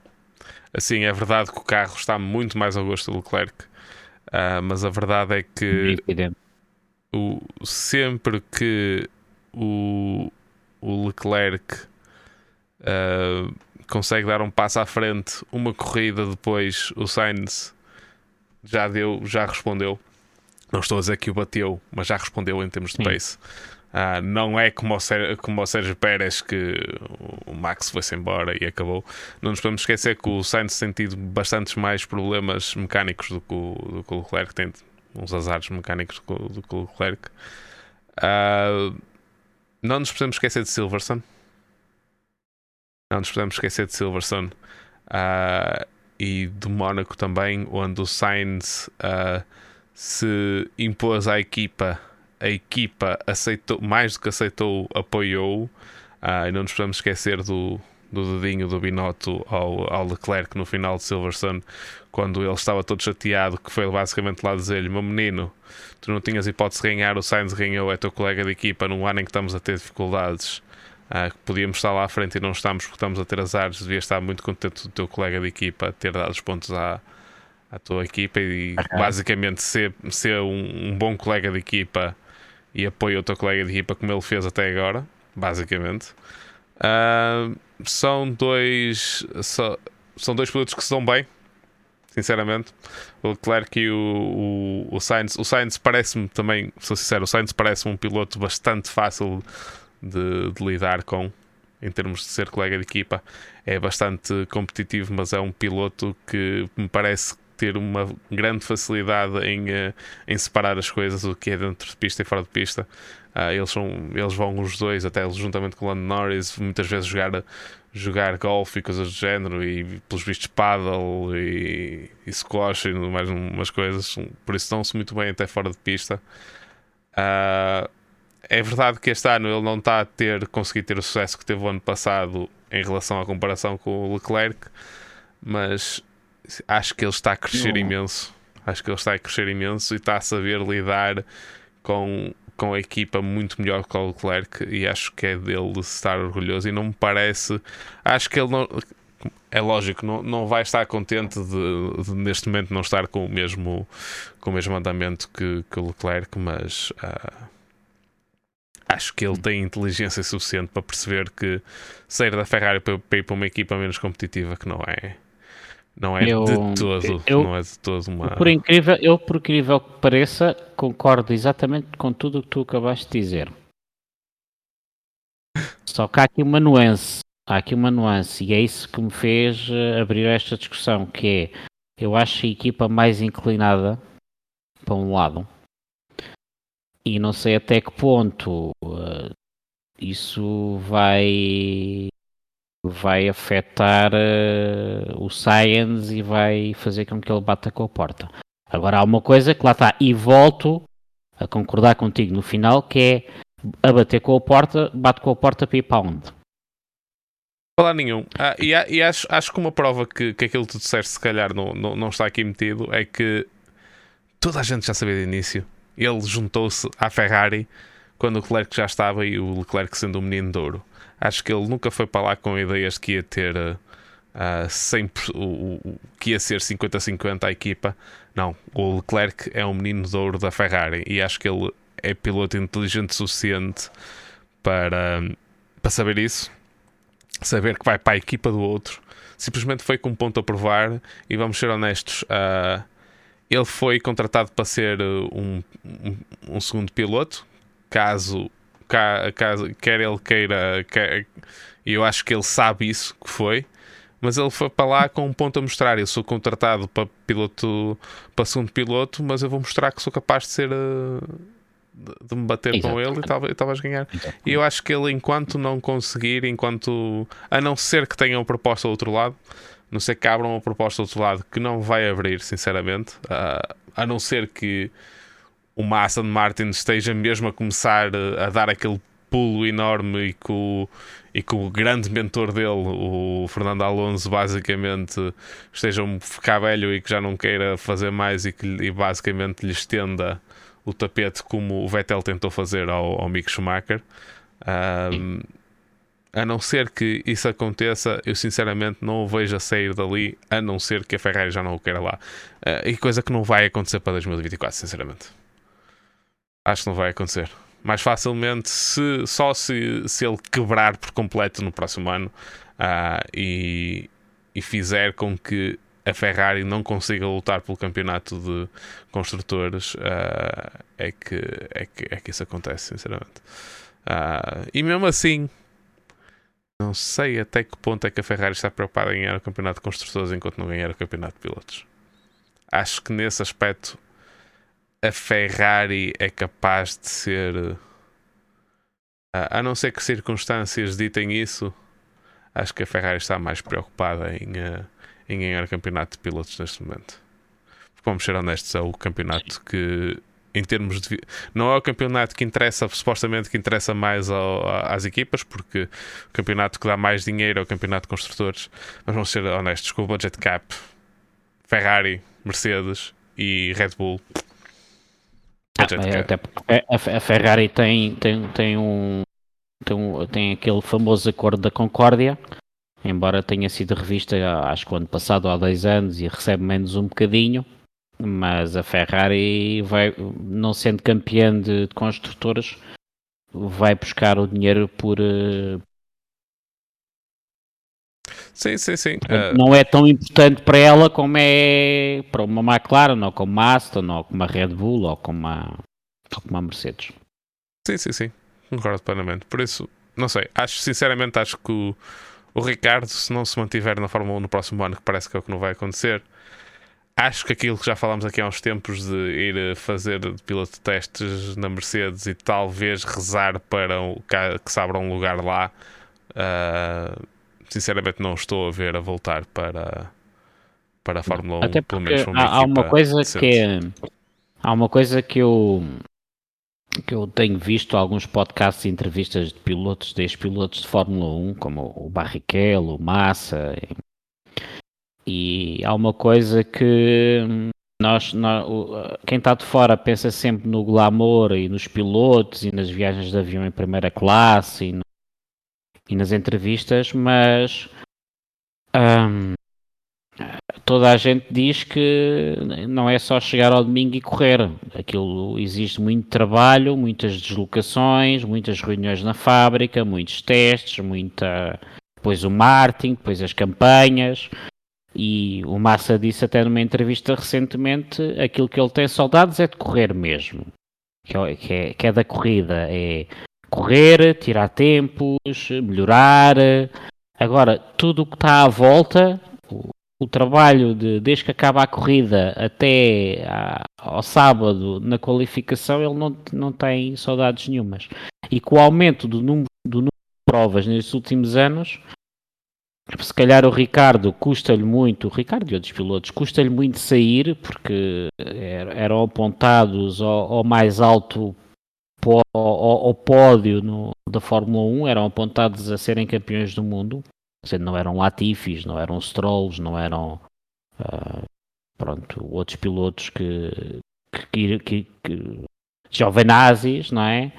Speaker 1: Assim, é verdade que o carro está muito mais ao gosto do Leclerc. Uh, mas a verdade é que o, sempre que o, o Leclerc uh, consegue dar um passo à frente, uma corrida depois, o Sainz já deu, já respondeu. Não estou a dizer que o bateu, mas já respondeu em termos de Sim. pace. Uh, não é como o, Ser, como o Sérgio Pérez que o Max foi-se embora e acabou. Não nos podemos esquecer que o Sainz tem tido bastantes mais problemas mecânicos do que o, do que o Leclerc, tem uns azares mecânicos do do que o Leclerc. Uh, não nos podemos esquecer de Silverson. Não nos podemos esquecer de Silverson. Uh, e do Mónaco também, onde o Sainz uh, se impôs à equipa, a equipa aceitou, mais do que aceitou, apoiou. Uh, e não nos podemos esquecer do, do dedinho do Binotto ao, ao Leclerc no final de Silverstone, quando ele estava todo chateado, que foi basicamente lá dizer-lhe: Meu menino, tu não tinhas hipótese de ganhar, o Sainz ganhou, é teu colega de equipa num ano em que estamos a ter dificuldades. Uh, podíamos estar lá à frente e não estamos porque estamos a ter azares. Devia estar muito contente do teu colega de equipa ter dado os pontos à, à tua equipa e okay. basicamente ser, ser um, um, bom colega de equipa e apoio o teu colega de equipa como ele fez até agora, basicamente. Uh, são dois são dois pilotos que se dão bem. sinceramente. O Leclerc e o, o, o Sainz. O Sainz parece-me também, sou sincero, o Sainz parece-me um piloto bastante fácil de, de, lidar com em termos de ser colega de equipa. É bastante competitivo, mas é um piloto que me parece ter uma grande facilidade em, eh, em separar as coisas, o que é dentro de pista e fora de pista. Uh, eles, são, eles vão os dois, até juntamente com o Lando Norris, muitas vezes jogar, jogar golfe e coisas do género, e pelos vistos paddle e, e squash e mais umas coisas, por isso estão-se muito bem até fora de pista. Uh, é verdade que este ano ele não está a ter conseguido ter o sucesso que teve o ano passado em relação à comparação com o Leclerc, mas acho que ele está a crescer imenso. Acho que ele está a crescer imenso e está a saber lidar com, com a equipa muito melhor que o Leclerc e acho que é dele de estar orgulhoso e não me parece. Acho que ele não. É lógico, não, não vai estar contente de, de neste momento não estar com o mesmo, com o mesmo andamento que, que o Leclerc, mas uh, acho que ele tem inteligência suficiente para perceber que sair da Ferrari para, para ir para uma equipa menos competitiva que não é não é eu, de todo, eu, não é de todo uma.
Speaker 2: Por incrível, eu, por incrível que pareça, concordo exatamente com tudo o que tu acabaste de dizer. Só que há aqui uma nuance. Há aqui uma nuance, e é isso que me fez eh, abrir esta discussão, que é eu acho a equipa mais inclinada para um lado. E não sei até que ponto uh, isso vai vai afetar uh, o Science e vai fazer com que ele bata com a porta. Agora há uma coisa que lá está, e volto a concordar contigo no final, que é a bater com a porta, bate com a porta para ir para onde?
Speaker 1: Falar nenhum. Ah, e, e acho, acho que uma prova que, que aquilo que tu disseste, se calhar, não, não, não está aqui metido, é que toda a gente já sabia de início. Ele juntou-se à Ferrari quando o Leclerc já estava e o Leclerc sendo um menino de ouro. Acho que ele nunca foi para lá com ideias que ia ter uh, uh, 100, o, o, que ia ser 50-50 a equipa. Não, o Leclerc é um menino de ouro da Ferrari e acho que ele é piloto inteligente suficiente para, para saber isso, saber que vai para a equipa do outro. Simplesmente foi com um ponto a provar e vamos ser honestos. Uh, ele foi contratado para ser um, um, um segundo piloto, caso quer ele queira, quer, eu acho que ele sabe isso que foi, mas ele foi para lá com um ponto a mostrar. Eu sou contratado para piloto, para segundo piloto, mas eu vou mostrar que sou capaz de ser uh, de, me bater com ele e talvez ganhar. E eu acho que ele, enquanto não conseguir, enquanto a não ser que tenha uma proposta do outro lado, não sei que abram uma proposta do outro lado que não vai abrir, sinceramente, uh, a não ser que uma Aston Martin esteja mesmo a começar a dar aquele pulo enorme e que o, e que o grande mentor dele, o Fernando Alonso, basicamente esteja a ficar velho e que já não queira fazer mais e que e basicamente lhe estenda o tapete como o Vettel tentou fazer ao, ao Mick Schumacher. Um, a não ser que isso aconteça, eu sinceramente não o vejo a sair dali, a não ser que a Ferrari já não o queira lá. Uh, e coisa que não vai acontecer para 2024, sinceramente. Acho que não vai acontecer. Mais facilmente, se, só se, se ele quebrar por completo no próximo ano uh, e, e fizer com que a Ferrari não consiga lutar pelo campeonato de construtores, uh, é, que, é, que, é que isso acontece, sinceramente. Uh, e mesmo assim, não sei até que ponto é que a Ferrari está preocupada em ganhar o campeonato de construtores enquanto não ganhar o campeonato de pilotos. Acho que nesse aspecto a Ferrari é capaz de ser. A não ser que circunstâncias ditem isso, acho que a Ferrari está mais preocupada em, uh, em ganhar o campeonato de pilotos neste momento. Porque, vamos ser honestos, é o campeonato que, em termos de. Não é o campeonato que interessa, supostamente, que interessa mais ao, às equipas, porque o campeonato que dá mais dinheiro é o campeonato de construtores. Mas vamos ser honestos, com o budget cap, Ferrari, Mercedes e Red Bull
Speaker 2: ah, até a, a, Ferrari tem, tem, tem, um, tem, um, tem aquele famoso acordo da Concórdia, embora tenha sido revista acho que o ano passado há 10 anos e recebe menos um bocadinho, mas a Ferrari vai, não sendo campeã de, de construtores, vai buscar o dinheiro por,
Speaker 1: Sim, sim, sim.
Speaker 2: Uh... Não é tão importante para ela como é para uma McLaren, ou como uma Aston, ou como uma Red Bull, ou como uma, ou como uma Mercedes.
Speaker 1: Sim, sim, sim. Concordo plenamente. Por isso, não sei. Acho, sinceramente, acho que o, o Ricardo, se não se mantiver na Fórmula 1 no próximo ano, que parece que é o que não vai acontecer, acho que aquilo que já falámos aqui há uns tempos de ir fazer piloto de testes na Mercedes e talvez rezar para que se abra um lugar lá, uh, sinceramente não estou a ver a voltar para, para a Fórmula 1,
Speaker 2: Até pelo menos uma há, há uma coisa que é, há uma coisa que eu que eu tenho visto alguns podcasts e entrevistas de pilotos, ex-pilotos de Fórmula 1, como o Barrichello, o Massa, e, e há uma coisa que nós, nós, quem está de fora pensa sempre no glamour e nos pilotos e nas viagens de avião em primeira classe e, no, e nas entrevistas, mas um, toda a gente diz que não é só chegar ao domingo e correr. Aquilo existe muito trabalho, muitas deslocações, muitas reuniões na fábrica, muitos testes, muita depois o marketing, depois as campanhas. E o Massa disse até numa entrevista recentemente aquilo que ele tem saudades é de correr mesmo. É, que é, que é da corrida. É correr, tirar tempos, melhorar. Agora, tudo o que está à volta, o trabalho de, desde que acaba a corrida até ao sábado na qualificação, ele não, não tem saudades nenhumas. E com o aumento do número, do número de provas nestes últimos anos, se calhar o Ricardo custa-lhe muito, o Ricardo e outros pilotos, custa-lhe muito sair, porque eram apontados ao, ao mais alto ao, ao, pódio no, da Fórmula 1, eram apontados a serem campeões do mundo não eram Latifis, não eram Strolls, não eram uh, pronto, outros pilotos que, que, que, que Giovinazzi, não é?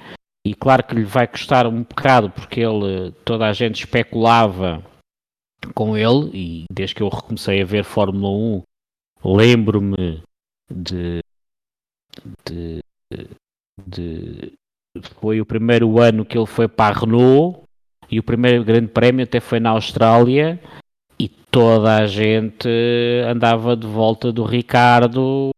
Speaker 2: E claro que lhe vai custar um bocado porque ele, toda a gente especulava com ele e desde que eu recomecei a ver Fórmula 1 lembro-me de, de, de, foi o primeiro ano que ele foi para a Renault e o primeiro grande prémio até foi na Austrália e toda a gente andava de volta do Ricardo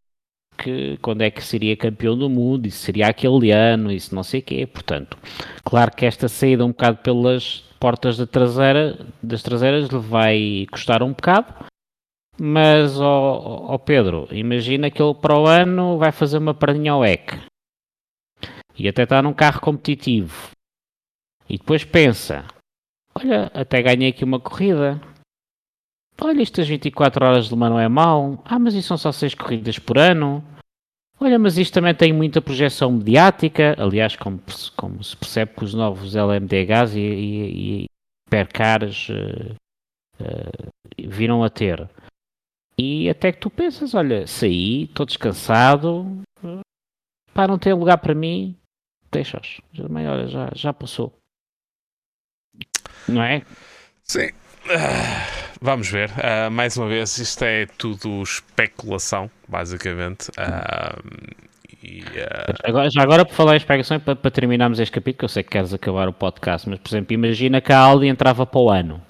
Speaker 2: que quando é que seria campeão do mundo, isso seria aquele ano, isso não sei quê. Portanto, claro que esta saída um bocado pelas portas da traseira, das traseiras lhe vai custar um bocado, mas, ó, ó Pedro, imagina que ele para o ano vai fazer uma perninha ao EC e até está num carro competitivo e depois pensa: olha, até ganhei aqui uma corrida. Olha, estas 24 horas de uma não é mau. Ah, mas isso são só 6 corridas por ano. Olha, mas isto também tem muita projeção mediática. Aliás, como, como se percebe que os novos LMDHs e, e, e percares uh, uh, viram a ter. E até que tu pensas, olha, saí, estou descansado, para não ter lugar para mim, deixa-os. Olha, já, já passou. Não é?
Speaker 1: Sim. Uh, vamos ver. Uh, mais uma vez, isto é tudo especulação, basicamente. Uh,
Speaker 2: e, agora, já agora, por falar em especulação, para, para, terminarmos este capítulo, que eu sei que queres acabar o podcast, mas, por exemplo, imagina que a Aldi entrava para o ano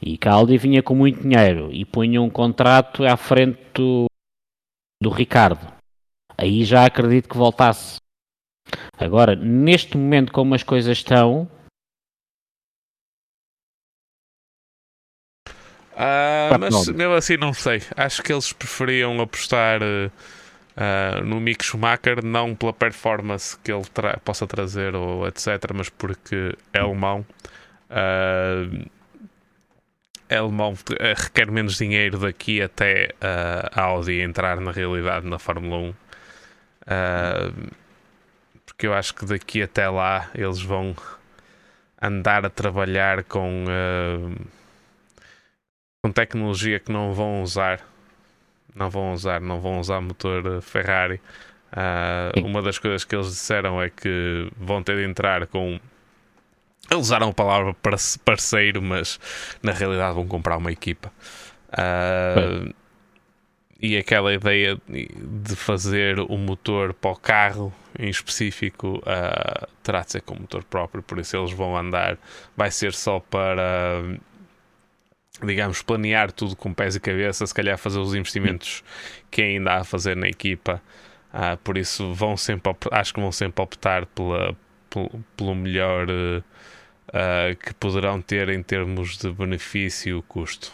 Speaker 2: e que a Aldi vinha com muito dinheiro e punha um contrato à frente do, do Ricardo. Aí já acredito que voltasse. Agora, neste momento, como as coisas estão,
Speaker 1: Uh, mas mesmo assim, não sei. Acho que eles preferiam apostar uh, no Mick Schumacher, não pela performance que ele tra possa trazer, ou etc., mas porque é alemão. Uh, é alemão requer menos dinheiro daqui até a Audi entrar na realidade na Fórmula 1. Porque eu acho que daqui até lá eles vão andar a trabalhar com com tecnologia que não vão usar. Não vão usar, não vão usar motor eh, Ferrari. Uh, uma das coisas que eles disseram é que vão ter de entrar com. Eles usaram a palavra parceiro, mas na realidade vão comprar uma equipa. Uh, e aquela ideia de fazer o motor para o carro em específico uh, terá de ser com motor próprio, por isso eles vão andar, vai ser só para digamos, planear tudo com pés e cabeça, se calhar fazer os investimentos que ainda há a fazer na equipa. Uh, por isso vão sempre acho que vão sempre optar pela, pelo, melhor uh, que poderão ter em termos de benefício e custo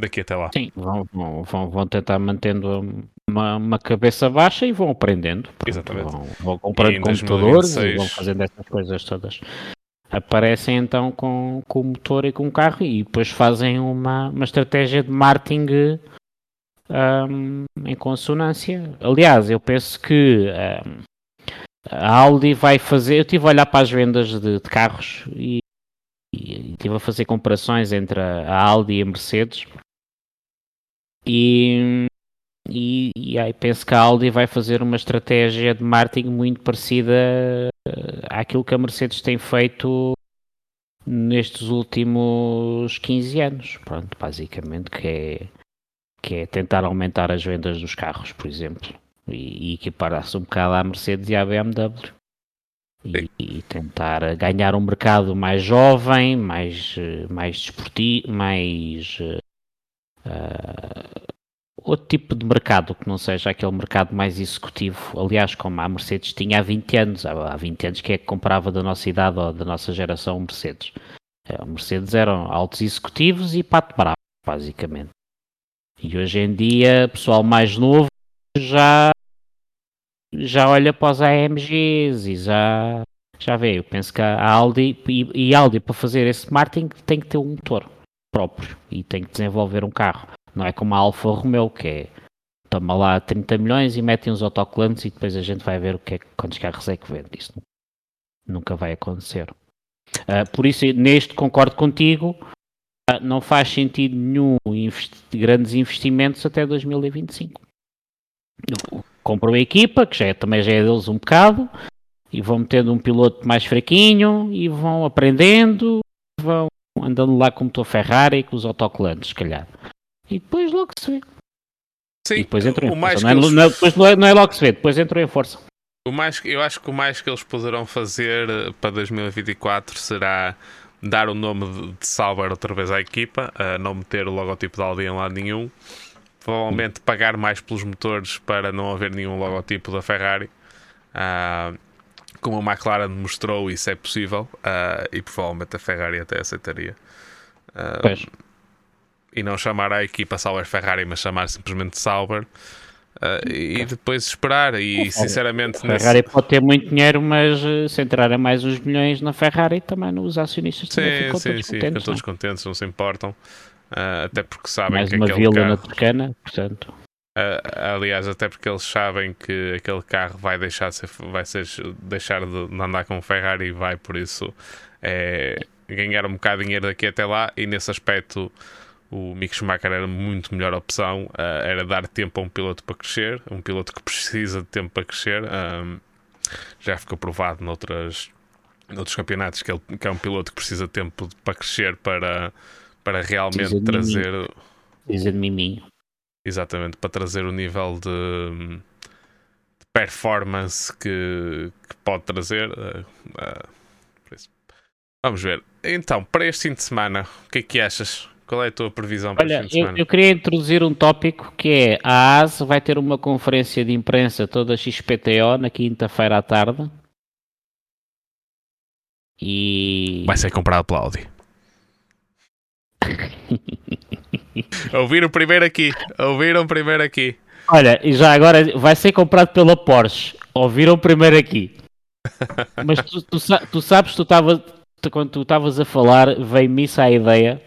Speaker 1: daqui até lá.
Speaker 2: Sim, vão, vão, vão tentar mantendo uma, uma cabeça baixa e vão aprendendo. Pronto,
Speaker 1: Exatamente.
Speaker 2: Vão, vão comprando computadores e vão fazendo essas coisas todas. Aparecem então com, com o motor e com o carro e depois fazem uma, uma estratégia de marketing um, em consonância. Aliás, eu penso que um, a Audi vai fazer. Eu estive a olhar para as vendas de, de carros e, e estive a fazer comparações entre a, a Audi e a Mercedes. E, e, e aí penso que a Audi vai fazer uma estratégia de marketing muito parecida àquilo que a Mercedes tem feito nestes últimos 15 anos. Pronto, basicamente, que é, que é tentar aumentar as vendas dos carros, por exemplo, e, e equiparar-se um bocado à Mercedes e à BMW. E, e, tentar ganhar um mercado mais jovem, mais, mais desportivo, mais uh, outro tipo de mercado que não seja aquele mercado mais executivo. Aliás, como a Mercedes tinha há 20 anos, há 20 anos que é que comprava da nossa idade ou da nossa geração Mercedes. É, Mercedes eram altos executivos e pato bravo, basicamente. E hoje em dia, pessoal mais novo já já olha para os AMGs e já já vê. Eu penso que a Audi e, e Audi para fazer esse marketing tem que ter um motor próprio e tem que desenvolver um carro. Não é como a Alfa Romeo, que é toma lá 30 milhões e metem uns autocolantes e depois a gente vai ver o que é, quantos carros é que vende. Isso nunca vai acontecer. Uh, por isso, neste concordo contigo, uh, não faz sentido nenhum investi grandes investimentos até 2025. Compram a equipa, que já é, também já é deles um bocado, e vão metendo um piloto mais fraquinho e vão aprendendo, vão andando lá como estou Ferrari com os autocolantes, se calhar. E depois logo se vê.
Speaker 1: Sim,
Speaker 2: e depois entrou em força. Não é, eles... é, depois não é, é logo se vê, depois entrou em força.
Speaker 1: O mais, eu acho que o mais que eles poderão fazer eh, para 2024 será dar o nome de Sauber outra vez à equipa, não meter o logotipo da Audi em lado nenhum, provavelmente pagar mais pelos motores para não haver nenhum logotipo da Ferrari. Uh, como a McLaren mostrou, isso é possível uh, e provavelmente a Ferrari até aceitaria.
Speaker 2: pois
Speaker 1: e não chamar a equipa Sauber Ferrari, mas chamar simplesmente Sauber. Uh, e depois esperar. E sinceramente,
Speaker 2: a Ferrari nesse... pode ter muito dinheiro, mas uh, se entrarem mais uns milhões na Ferrari, também os acionistas sim, também ficam
Speaker 1: sim,
Speaker 2: todos
Speaker 1: sim,
Speaker 2: contentes.
Speaker 1: Ficam todos
Speaker 2: não?
Speaker 1: contentes, não se importam. Uh, até porque sabem
Speaker 2: mais
Speaker 1: que
Speaker 2: uma
Speaker 1: aquele
Speaker 2: vila
Speaker 1: carro...
Speaker 2: na Toscana, portanto.
Speaker 1: Aliás, até porque eles sabem que aquele carro vai deixar de, ser, vai ser, deixar de andar com o Ferrari e vai, por isso, é, ganhar um bocado de dinheiro daqui até lá. E nesse aspecto o Mick Schumacher era muito melhor opção, uh, era dar tempo a um piloto para crescer, um piloto que precisa de tempo para crescer. Um, já ficou provado noutras, noutros campeonatos que, ele, que é um piloto que precisa de tempo para crescer para, para realmente trazer.
Speaker 2: Dizer miminho.
Speaker 1: Exatamente, para trazer o nível de, de performance que, que, pode trazer. Uh, uh, Vamos ver. Então, para este fim de semana, o que é que achas? Qual é a tua previsão para
Speaker 2: Olha,
Speaker 1: este fim de semana?
Speaker 2: Eu, eu queria introduzir um tópico que é a AS vai ter uma conferência de imprensa toda XPTO na quinta-feira à tarde. E.
Speaker 1: Vai ser comprado pela Audi. Ouviram primeiro aqui. Ouviram primeiro aqui.
Speaker 2: Olha, e já agora vai ser comprado pela Porsche. Ouviram primeiro aqui. Mas tu, tu, tu sabes, tu tava, quando tu estavas a falar, veio-me isso à ideia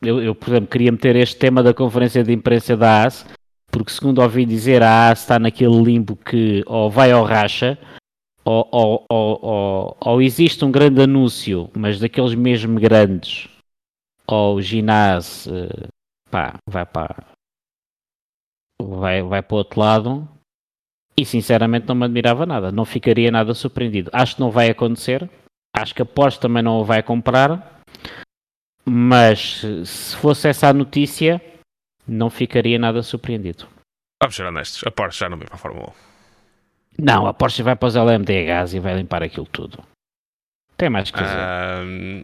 Speaker 2: eu, eu, por exemplo, queria meter este tema da conferência de imprensa da AS, porque segundo ouvi dizer, a AS está naquele limbo que ou vai ao racha, ou, ou, ou, ou, existe um grande anúncio, mas daqueles mesmo grandes, ou o ginásio, pá, vai para vai, vai para o outro lado, e sinceramente não me admirava nada, não ficaria nada surpreendido. Acho que não vai acontecer, acho que a Porsche também não o vai comprar, mas se fosse essa a notícia, não ficaria nada surpreendido.
Speaker 1: Vamos ser honestos, a Porsche já não vem para a Fórmula
Speaker 2: 1. Não, a Porsche vai para os LMDHs e vai limpar aquilo tudo. Tem mais que dizer.
Speaker 1: Um,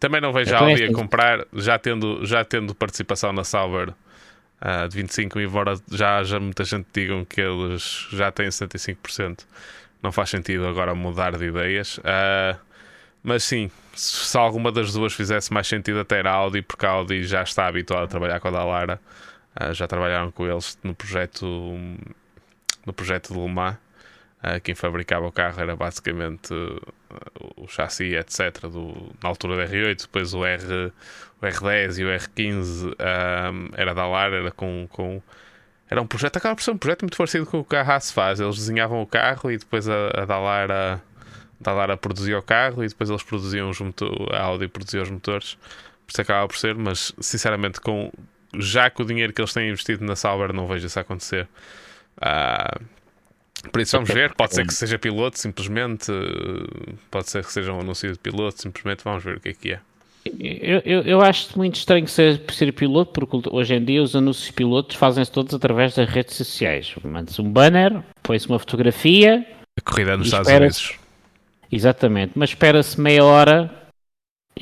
Speaker 1: Também não vejo
Speaker 2: Então
Speaker 1: a
Speaker 2: é
Speaker 1: Audi a comprar, já tendo, já tendo participação na Sauber ah, de 25, embora já haja muita gente digam que eles já têm 75%. Não faz sentido agora mudar de ideias. Ah, mas sim, se alguma das duas fizesse mais sentido até a Audi, porque a Audi já está habituada a trabalhar com a Dallara. Ah, já trabalharam com eles no projeto no projeto de Le Mans. Ah, quem fabricava o carro era basicamente uh, o chassi, etc. Do, na altura do R8, depois o, R, o R10 e o R15 ah, era da Lara, era com, com. Era um projeto, acaba por ser um projeto muito parecido com o que a Haas faz. Eles desenhavam o carro e depois a, a Dallara, a Dallara produzia o carro e depois eles produziam os motores, a Audi produzia os motores. Por isso acaba por ser, mas sinceramente, com, já com o dinheiro que eles têm investido na Sauber, não vejo isso acontecer. Ah, por isso vamos ver, pode ser que seja piloto simplesmente, eh, pode ser que seja um anúncio de piloto, simplesmente vamos ver o que é que é.
Speaker 2: Eu, eu, eu acho muito estranho ser, ser piloto, porque hoje em dia os anúncios de pilotos fazem-se todos através das redes sociais. Manda-se um banner, põe-se uma fotografia,
Speaker 1: A corrida nos
Speaker 2: E
Speaker 1: Estados Unidos.
Speaker 2: exatamente, mas espera-se meia hora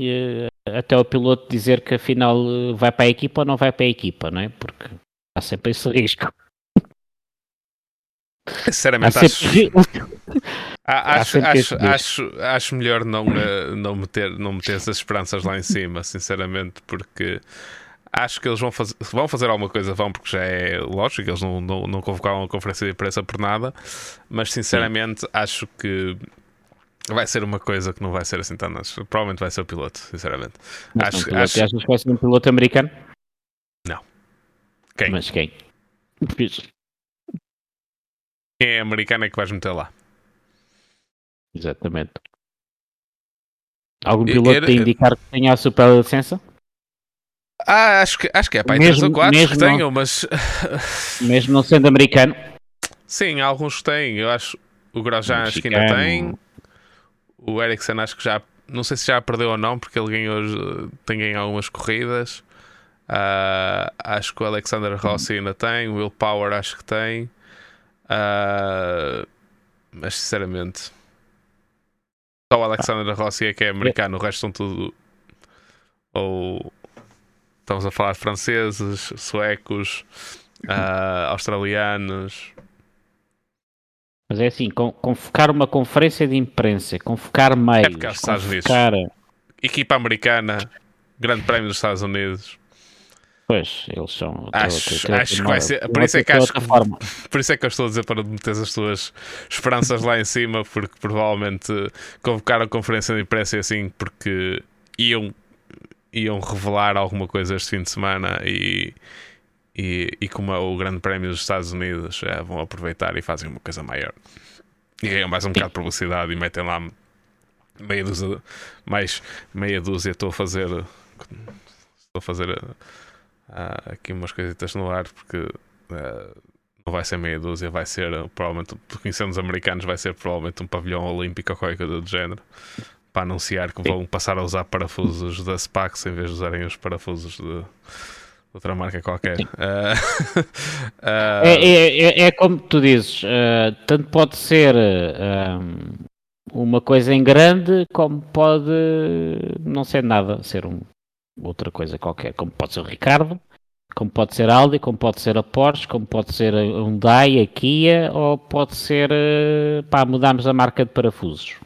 Speaker 2: eh, até o piloto dizer que afinal eh, vai para a equipa ou não vai para a equipa, não é? Porque há sempre esse risco. Há
Speaker 1: Sinceramente, acho,
Speaker 2: sempre...
Speaker 1: a-
Speaker 2: há
Speaker 1: acho,
Speaker 2: sempre
Speaker 1: acho,
Speaker 2: risco.
Speaker 1: acho, acho melhor não, não, meter, não meter essas esperanças lá em cima, sinceramente, porque acho que eles vão fazer, vão fazer alguma coisa, vão, porque já é lógico, eles não, não, não convocaram uma conferência de imprensa por nada, mas sinceramente acho que vai ser uma coisa que não vai ser assim tão. Provavelmente vai ser o piloto, sinceramente.
Speaker 2: Mas
Speaker 1: Acho-
Speaker 2: um piloto,
Speaker 1: acho-
Speaker 2: achas que vai ser um piloto americano?
Speaker 1: Quem?
Speaker 2: Mas quem?
Speaker 1: Quem é americano é que vais meter lá?
Speaker 2: Exatamente. Algum piloto
Speaker 1: era-
Speaker 2: a indicar que tenha a super licença?
Speaker 1: Ah, acho que, acho que é para
Speaker 2: Mesmo-
Speaker 1: 3 ou 4 que tenham, mas
Speaker 2: Mesmo não sendo americano?
Speaker 1: sim, alguns têm. Eu acho o Grosjean acho que ainda tem. O Ericsson acho que já. Não sei se já perdeu ou não, porque ele ganhou, tem ganho algumas corridas. Ah, acho que o Alexander Rossi ainda tem. O Will Power acho que tem. Ah, mas sinceramente, só o Alexander Rossi é que é americano, o resto são tudo. Ou estamos a falar de franceses, suecos, ah, australianos.
Speaker 2: Mas é assim, con- convocar uma conferência de imprensa, convocar meios,
Speaker 1: Unidos.
Speaker 2: convocar...
Speaker 1: Equipa americana, Grande Prémio dos Estados Unidos.
Speaker 2: Pois, eles são...
Speaker 1: Acho- acho que vai ser- por isso é que acho. Por isso é que eu estou a dizer para meter as tuas esperanças lá em cima, porque provavelmente convocaram a conferência de imprensa e assim, porque iam, iam revelar alguma coisa este fim de semana e, e, e como é o Grande Prémio dos Estados Unidos, eh, vão aproveitar e fazem uma coisa maior. E ganham mais um bocado de publicidade e metem lá meia dúzia, mais meia dúzia. Estou a fazer, estou a fazer ah, aqui umas coisitas no ar porque ah, não vai ser meia dúzia, vai ser uh, provavelmente, conhecendo os americanos, vai ser provavelmente um pavilhão olímpico ou qualquer coisa do género para anunciar que vão passar a usar parafusos da Spax em vez de usarem os parafusos de outra marca qualquer. Ah, ah,
Speaker 2: É, é, é- é como tu dizes, eh, tanto pode ser eh, um, uma coisa em grande, como pode não ser nada, ser um, outra coisa qualquer, como pode ser o Ricardo, como pode ser a Audi, como pode ser a Porsche, como pode ser a Hyundai, a Kia, ou pode ser, eh, pá, mudarmos a marca de parafusos.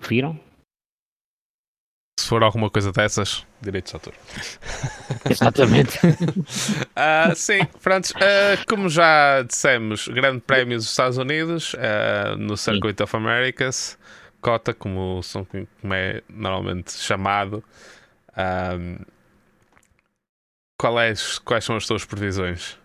Speaker 2: Viram?
Speaker 1: Se for alguma coisa dessas, direitos de autor.
Speaker 2: Exatamente.
Speaker 1: Ah, sim, pronto. ah, como já dissemos, Grande Prémio dos Estados Unidos ah, no Circuit of Americas, cota, como, são, como é normalmente chamado. Ah, qual é- quais são as tuas previsões?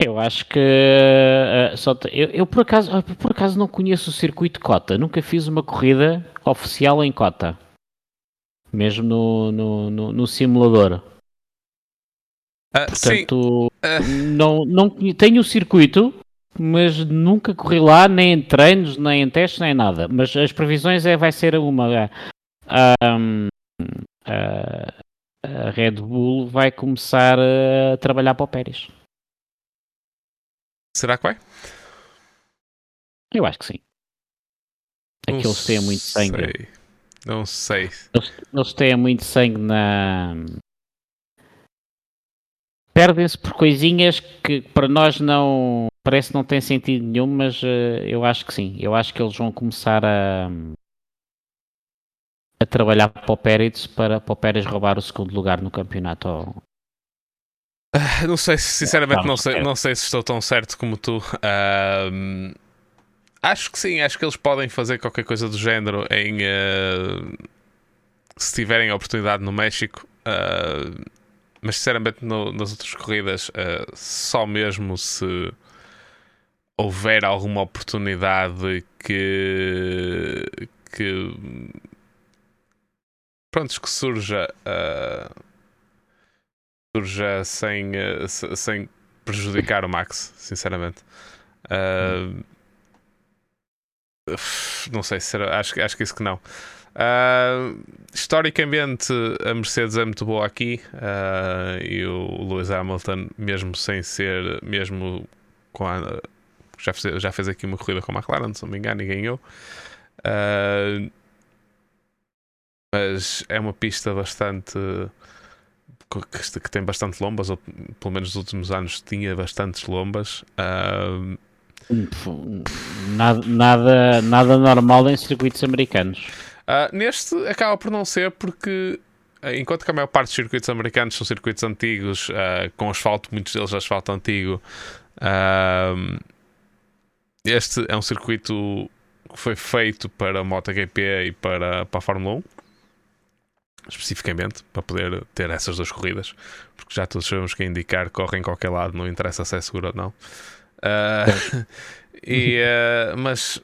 Speaker 2: Eu acho que eh, só te- eu, eu por acaso ah, por acaso não conheço o circuito Cota, nunca fiz uma corrida oficial em Cota, mesmo no, no, no, no simulador.
Speaker 1: Sim,
Speaker 2: Portanto,
Speaker 1: Ah.
Speaker 2: não, não tenho o circuito, mas nunca corri lá, nem em treinos, nem em testes, nem nada. Mas as previsões é vai ser uma ah, ah, a Red Bull vai começar a trabalhar para o Pérez.
Speaker 1: será que vai?
Speaker 2: Eu acho que sim. Aqueles têm muito sangue.
Speaker 1: sei. Não sei.
Speaker 2: Eles, eles têm muito sangue na. Perdem-se por coisinhas que para nós não. Parece que não tem sentido nenhum, mas uh, eu acho que sim. Eu acho que eles vão começar a. a trabalhar para o Pérez para, para o Pérez roubar o segundo lugar no campeonato. Ou...
Speaker 1: Uh, não sei, sinceramente, não sei, não sei se estou tão certo como tu. Uh, acho que sim, acho que eles podem fazer qualquer coisa do género em. Uh, se tiverem a oportunidade no México. Uh, mas sinceramente no, nas outras corridas só mesmo se houver alguma oportunidade que que pronto que surja uh, surja sem, uh, sem prejudicar o Max sinceramente não sei se acho, acho que isso que não Uh, historicamente, a Mercedes é muito boa aqui uh, e o Lewis Hamilton, mesmo sem ser, mesmo com a, já, fez, já fez aqui uma corrida com a McLaren, se não me engano, e ganhou. Uh, mas é uma pista bastante que, que, tem bastante lombas, ou pelo menos nos últimos anos tinha bastantes lombas.
Speaker 2: Nada, nada, nada normal em circuitos americanos.
Speaker 1: Uh, neste acaba por não ser porque ah, enquanto que a maior parte dos circuitos americanos são circuitos antigos, uh, com asfalto, muitos deles asfalto antigo, uh, este é um circuito que foi feito para a MotoGP e para, para a Fórmula 1, especificamente, para poder ter essas duas corridas, porque já todos sabemos que indicar corre em qualquer lado, não interessa se é seguro ou não. Uh, e, mas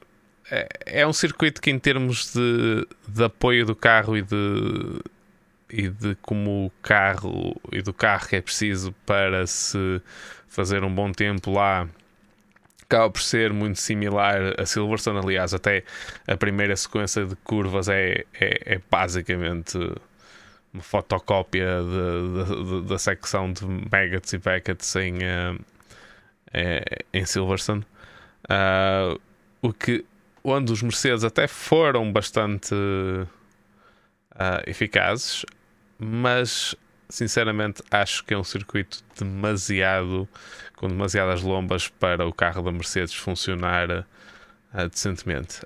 Speaker 1: é, é um circuito que, em termos de, de apoio do carro e de, e de como o carro e do carro que é preciso para se fazer um bom tempo lá acaba por ser muito similar a Silverstone. Aliás, até a primeira sequência de curvas é, é, é basicamente uma fotocópia da secção de Megats e Beckets em, uh, em Silverstone. Uh, o que onde os Mercedes até foram bastante uh, eficazes, mas sinceramente acho que é um circuito demasiado com demasiadas lombas para o carro da Mercedes funcionar uh, decentemente.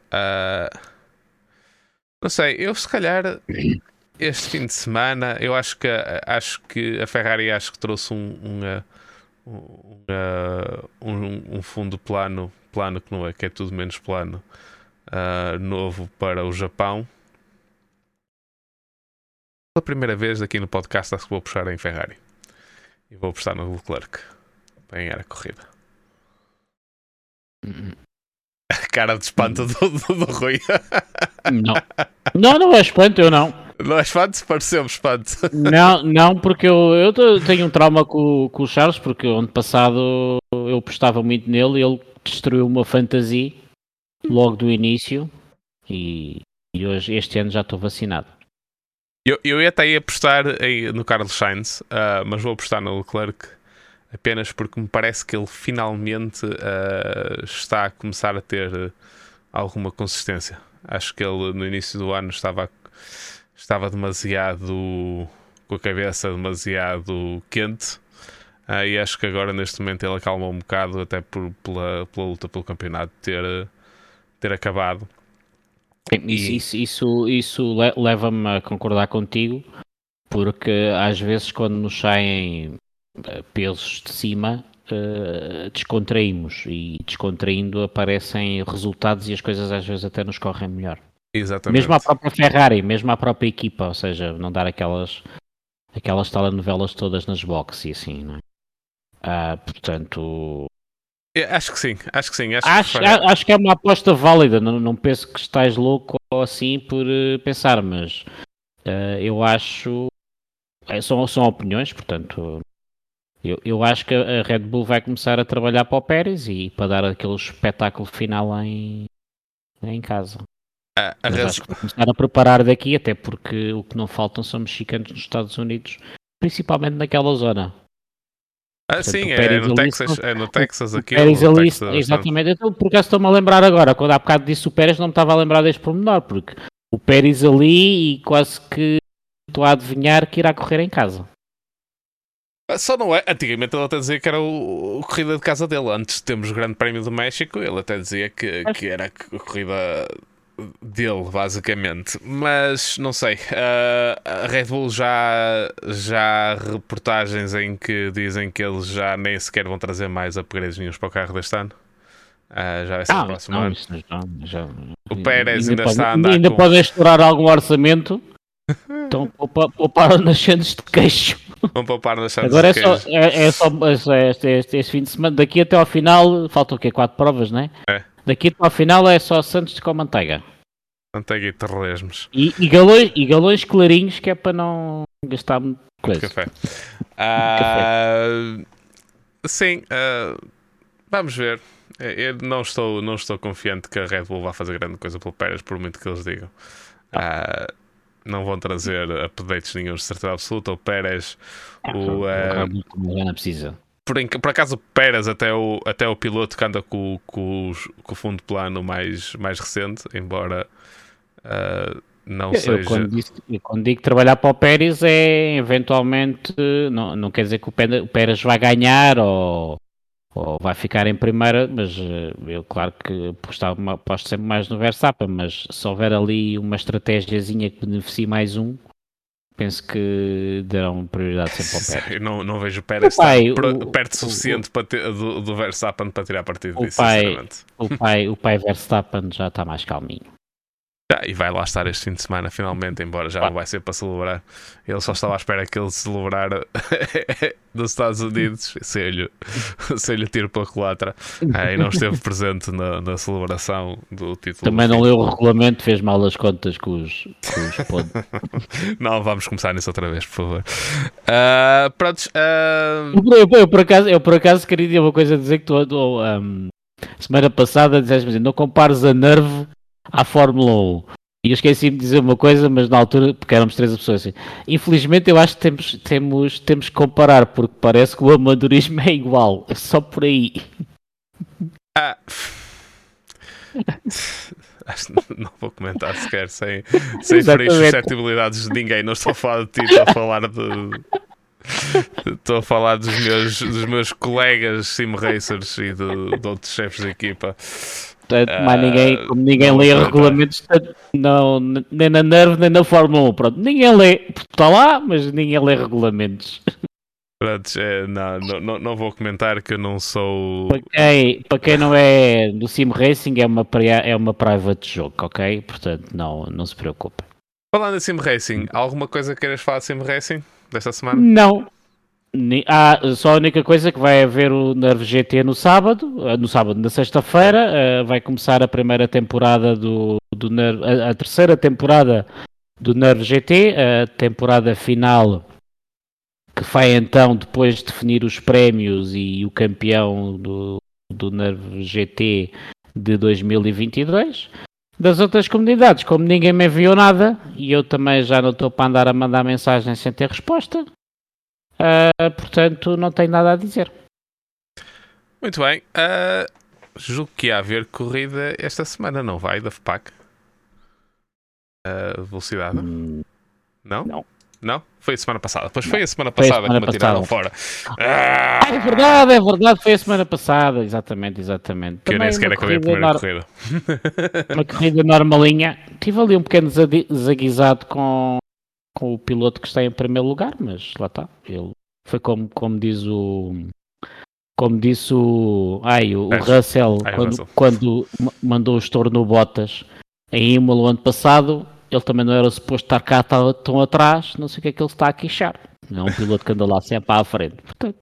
Speaker 1: Não sei, eu se calhar este fim de semana eu acho que acho que a Ferrari acho que trouxe um, um, um, um fundo plano plano que não é, que é tudo menos plano, uh, novo para o Japão. Pela primeira vez aqui no podcast, acho que vou puxar em Ferrari. E vou apostar no Leclerc para ganhar a corrida. A cara de espanto do, do, do Rui.
Speaker 2: Não. Não, não é espanto, eu não.
Speaker 1: Não é espanto? Pareceu-me espanto.
Speaker 2: Não, não, porque eu, eu tenho um trauma com, com o Charles, porque ano passado eu postava muito nele e ele destruiu uma fantasia logo do início e, e hoje, este ano já estou vacinado.
Speaker 1: Eu, eu ia até ir apostar no Carlos Sainz, uh, mas vou apostar no Leclerc apenas porque me parece que ele finalmente uh, está a começar a ter alguma consistência. Acho que ele no início do ano estava, estava demasiado com a cabeça demasiado quente Uh, e acho que agora, neste momento, ele acalmou um bocado, até por, pela, pela luta pelo campeonato ter, ter acabado.
Speaker 2: Isso, isso, isso, isso leva-me a concordar contigo, porque às vezes, quando nos saem eh, pesos de cima, uh, descontraímos e descontraindo aparecem resultados e as coisas às vezes até nos correm melhor.
Speaker 1: Exatamente.
Speaker 2: Mesmo a própria Ferrari, mesmo a própria equipa, ou seja, não dar aquelas aquelas telenovelas todas nas boxes e assim, não é? Ah, portanto.
Speaker 1: Acho que sim, acho que sim.
Speaker 2: Acho, acho, que, acho que é uma aposta válida. Não, não penso que estás louco assim por uh, pensar, mas uh, eu acho. É, são, são opiniões, portanto. Eu, eu acho que a Red Bull vai começar a trabalhar para o Pérez e para dar aquele espetáculo final em, em casa.
Speaker 1: A, a
Speaker 2: vou começar a preparar daqui, até porque o que não faltam são mexicanos nos Estados Unidos, principalmente naquela zona.
Speaker 1: Ah, sim, é no, Texas, é no Texas aqui.
Speaker 2: Pérez ali, Texas, exatamente. Então, por acaso estou-me a lembrar agora, quando há bocado disse o Pérez, não me estava a lembrar deste pormenor, porque o Pérez ali e quase que estou a adivinhar que irá correr em casa.
Speaker 1: Só não é. Antigamente ele até dizia que era o, o corrida de casa dele. Antes de termos o Grande Prémio do México, ele até dizia que, que era a corrida dele, basicamente. Mas não sei. Uh, a Red Bull já, já há reportagens em que dizem que eles já nem sequer vão trazer mais upgrades nenhums para o carro deste ano. Uh, já vai ser ah, o próximo não, ano. Já, já... O Pérez ainda, ainda está pode, a andar.
Speaker 2: Ainda
Speaker 1: com...
Speaker 2: podem estourar algum orçamento. Então pouparam nas chances de queixo.
Speaker 1: Vão poupar nas chances
Speaker 2: Agora
Speaker 1: de
Speaker 2: é só, é, é só é este, este, este, fim de semana. Daqui até ao final, faltam o quê? Quatro provas, não é?
Speaker 1: É.
Speaker 2: Daqui até ao final é só Santos com manteiga.
Speaker 1: Manteiga e torresmos.
Speaker 2: E, e, galões, e galões clarinhos que é para não gastar muito coisa.
Speaker 1: Café. Uh, sim, uh, vamos ver. Eu não estou, não estou confiante que a Red Bull vá fazer grande coisa pelo Pérez, por muito que eles digam. Uh, não vão trazer updates nenhum de certeza absoluta. O Pérez, o.
Speaker 2: Uh, não precisa.
Speaker 1: Por, por, acaso o Pérez até o, até o piloto que anda com, com, com o fundo plano mais, mais recente, embora uh, não eu, seja.
Speaker 2: Eu quando, disse, eu quando, digo trabalhar para o Pérez é eventualmente. Não, não quer dizer que o Pérez vai ganhar ou ou vai ficar em primeira, mas eh, eu claro que aposto sempre mais no Verstappen, mas se houver ali uma estratégiazinha que beneficie mais um, penso que darão prioridade sempre ao Pérez.
Speaker 1: Eu não, não vejo o Pérez pai, o, perto o, suficiente o, para ter, do, do, Verstappen para tirar partido disso,
Speaker 2: pai, O pai, o pai Verstappen já está mais calminho.
Speaker 1: Já, e vai lá estar este fim de semana, finalmente, embora já não vai ser para celebrar. Ele só estava à espera que ele celebrar dos Estados Unidos, se-lhe se tiro pela culatra, é, e não esteve presente na, na, celebração do título.
Speaker 2: Também não leu o regulamento, fez mal as contas com os, com os
Speaker 1: Não, vamos começar nisso outra vez, por favor. Uh, prontos. Uh...
Speaker 2: Eu, eu, por acaso, eu por acaso queria dizer uma coisa a dizer que tu, um, semana passada disseste assim, não compares a Nerve à Fórmula 1. E eu esqueci de dizer uma coisa, mas na altura, porque éramos três pessoas assim. Infelizmente, eu acho que temos, temos, temos que comparar, porque parece que o amadorismo é igual. É só por aí.
Speaker 1: Ah. não vou comentar sequer sem, sem ferir suscetibilidades de ninguém. Não estou a falar de ti, estou a falar de. Estou a falar dos meus, dos meus colegas sim racers e de, de outros chefes de equipa.
Speaker 2: Uh, mas ninguém, como ninguém lê regulamentos, não, nem na Nerve nem na Fórmula 1. Pronto, ninguém lê, está lá, mas ninguém lê regulamentos.
Speaker 1: Pronto, é, não, não, não vou comentar que eu não sou.
Speaker 2: Para quem, para quem não é do Sim Racing, é uma, é uma private jogo, ok? Portanto, não, não se preocupe.
Speaker 1: Falando em Sim Racing, alguma coisa que queiras falar de Sim Racing desta semana?
Speaker 2: Não, ah, só a única coisa que vai haver o Nerve GT no sábado, ah, no sábado, na sexta-feira, uh, vai começar a primeira temporada do, do Nerve, a, terceira temporada do Nerve GT, a temporada final que vai então depois definir os prémios e o campeão do, do Nerve GT de 2022. Das outras comunidades, como ninguém me enviou nada e eu também já não estou para andar a mandar mensagem sem ter resposta, Uh, portanto, não tenho nada a dizer.
Speaker 1: Muito bem. Uh, julgo que ia haver corrida esta semana, não vai? Da FPAC? Uh, velocidade? Hum, não? Não. Não? Foi a semana passada. Pois foi a semana passada a semana que me tiraram fora.
Speaker 2: Ah! É verdade, é verdade. Foi a semana passada. Exatamente, exatamente.
Speaker 1: Que eu nem sequer acabei a primeira nor... corrida.
Speaker 2: uma corrida normalinha. Tive ali um pequeno desaguisado com com o piloto que está em primeiro lugar, mas lá está. Ele foi como, como diz o. Como disse o. Ai, o, o Russell, ai, quando, Russell. quando mandou o estouro no Bottas em Imola ano passado, ele também não era suposto estar cá tão, tão atrás, não sei o que é que ele está a queixar. É um piloto que anda lá sempre à frente. Portanto,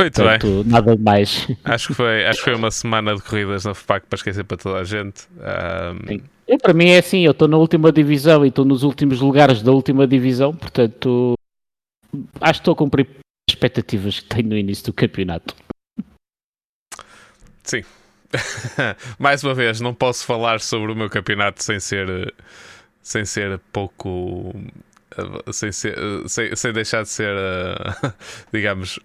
Speaker 1: muito Portanto, bem.
Speaker 2: Nada mais.
Speaker 1: Acho que, foi, acho que foi uma semana de corridas na FPAC para esquecer para toda a gente. Um...
Speaker 2: Eu, para mim é assim, eu estou na última divisão e estou nos últimos lugares da última divisão, portanto acho que estou a cumprir as expectativas que tenho no início do campeonato.
Speaker 1: Sim. Mais uma vez, não posso falar sobre o meu campeonato sem ser sem ser pouco sem, ser, sem, sem deixar de ser digamos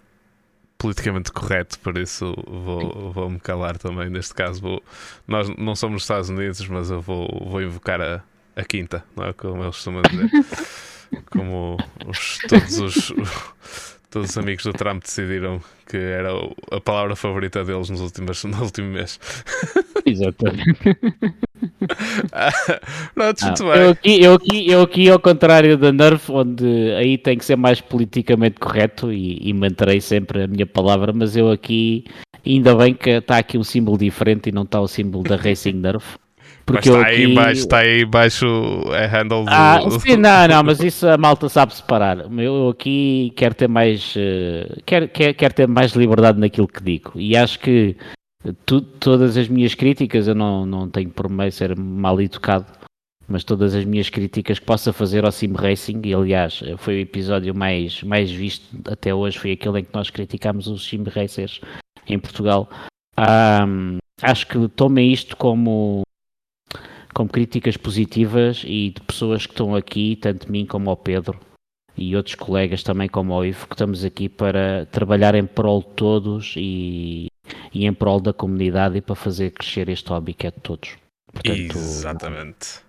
Speaker 1: politicamente correto, por isso vou, vou me calar também. Neste caso, vou, nós não somos Estados Unidos, mas eu vou, vou invocar a, a quinta, não é? Como eles costumam dizer. Como os, todos os. Todos os amigos do Trump decidiram que era a palavra favorita deles nos últimos, no último mês.
Speaker 2: Exatamente.
Speaker 1: Pronto, muito
Speaker 2: eu,
Speaker 1: bem.
Speaker 2: aqui, eu, aqui, eu aqui, ao contrário da Nerf, onde aí tem que ser mais politicamente correto e, e manterei sempre a minha palavra, mas eu aqui, ainda bem que está aqui um símbolo diferente e não está o símbolo da Racing Nerf.
Speaker 1: Porque mas está, aqui... aí embaixo, está aí embaixo é handle do...
Speaker 2: Ah, sim, não, não, mas isso a malta sabe separar. Eu aqui quero ter mais uh, quero, quero, quero ter mais liberdade naquilo que digo. E acho que tu, todas as minhas críticas, eu não, não tenho por meio ser mal educado, mas todas as minhas críticas que possa fazer ao Sim Racing, e aliás foi o episódio mais, mais visto até hoje, foi aquele em que nós criticámos os Sim Racers em Portugal. Um, acho que tomem isto como com críticas positivas e de pessoas que estão aqui, tanto mim como ao Pedro e outros colegas também como ao Ivo, que estamos aqui para trabalhar em prol de todos e, e em prol da comunidade e para fazer crescer este hobby que é de todos.
Speaker 1: Portanto, Exatamente.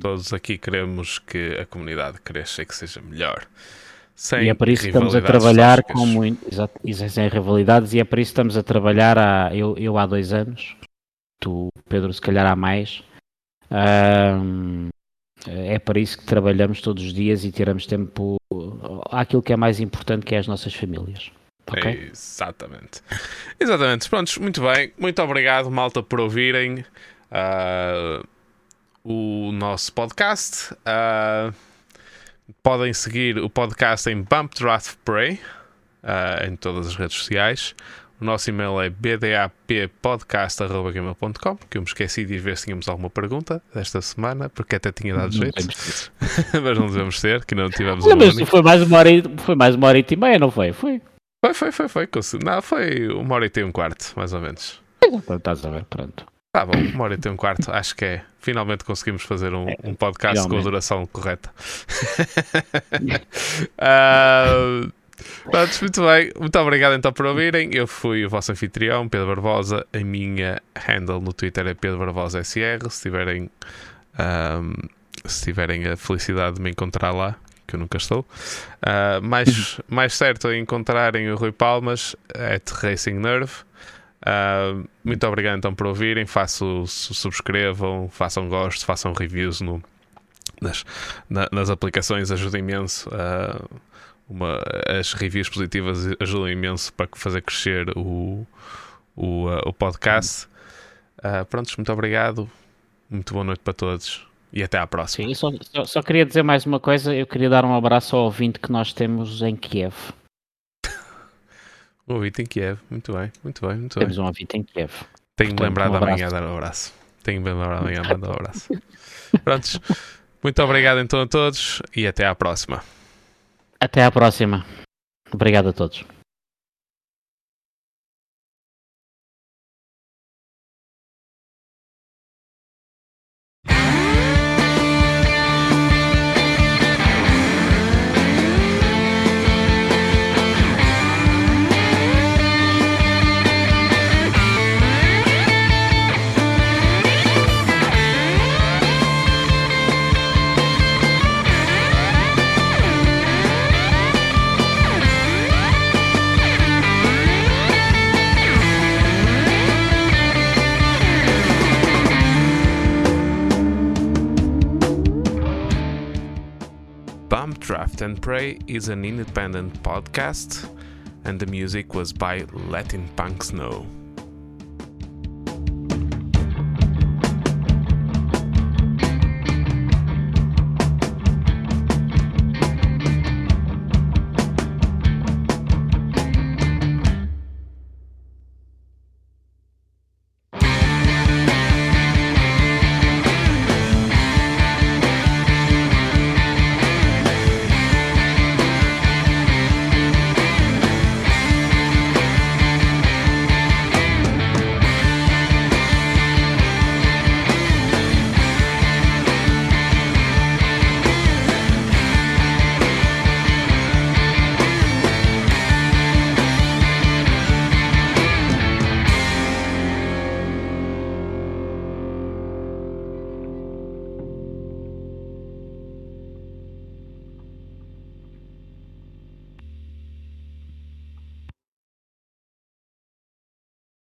Speaker 1: Todos aqui queremos que a comunidade cresça e que seja melhor. Sem
Speaker 2: e é por isso que estamos a trabalhar com muito, exato, sem rivalidades e é por isso que estamos a trabalhar há, eu, eu há dois anos, tu Pedro se calhar há mais, é para isso que trabalhamos todos os dias e tiramos tempo àquilo que é mais importante, que é as nossas famílias. Okay?
Speaker 1: Exatamente. Exatamente. Prontos, muito bem. Muito obrigado, malta, por ouvirem uh, o nosso podcast. Uh, podem seguir o podcast em Bump Draft Prey uh, em todas as redes sociais. O nosso e-mail é bdappodcast.gmail.com que eu me esqueci de ver se tínhamos alguma pergunta desta semana, porque até tinha dado jeito. mas não devemos ter, que não tivemos
Speaker 2: não, mas foi mais, uma hora e, foi mais uma hora e meia, não foi? Foi.
Speaker 1: Foi, foi, foi, foi. Não, foi uma hora e um quarto, mais ou menos.
Speaker 2: Então, estás a ver, pronto.
Speaker 1: Tá bom, uma hora e um quarto, acho que é. Finalmente conseguimos fazer um, um podcast Finalmente. com a duração correta. uh, Pronto, muito bem. Muito obrigado então por ouvirem. Eu fui o vosso anfitrião, Pedro Barbosa. A minha handle no Twitter é Pedro Barbosa SR. Se tiverem, um, se tiverem a felicidade de me encontrar lá, que eu nunca estou. Uh, mais, mais certo é encontrarem o Rui Palmas, at Racing Nerve. Uh, muito obrigado então por ouvirem. Faço, subscrevam, façam gosto, façam reviews no, nas, na, nas aplicações, ajuda imenso. Uh, uma, as reviews positivas ajudam imenso para fazer crescer o, o, o podcast. Uh, prontos, muito obrigado. Muito boa noite para todos e até à próxima.
Speaker 2: Sim, só, só, só, queria dizer mais uma coisa. Eu queria dar um abraço ao ouvinte que nós temos em Kiev.
Speaker 1: um ouvinte em Kiev, muito bem, muito bem, muito
Speaker 2: temos
Speaker 1: bem.
Speaker 2: um ouvinte em Kiev.
Speaker 1: Tenho me lembrado um amanhã dar um abraço. Tenho me lembrado amanhã dar um abraço. Prontos, muito obrigado então a todos e até à próxima.
Speaker 2: Até à próxima. Obrigado a todos.
Speaker 1: And Pray is an independent podcast, and the music was by Latin Punk Snow.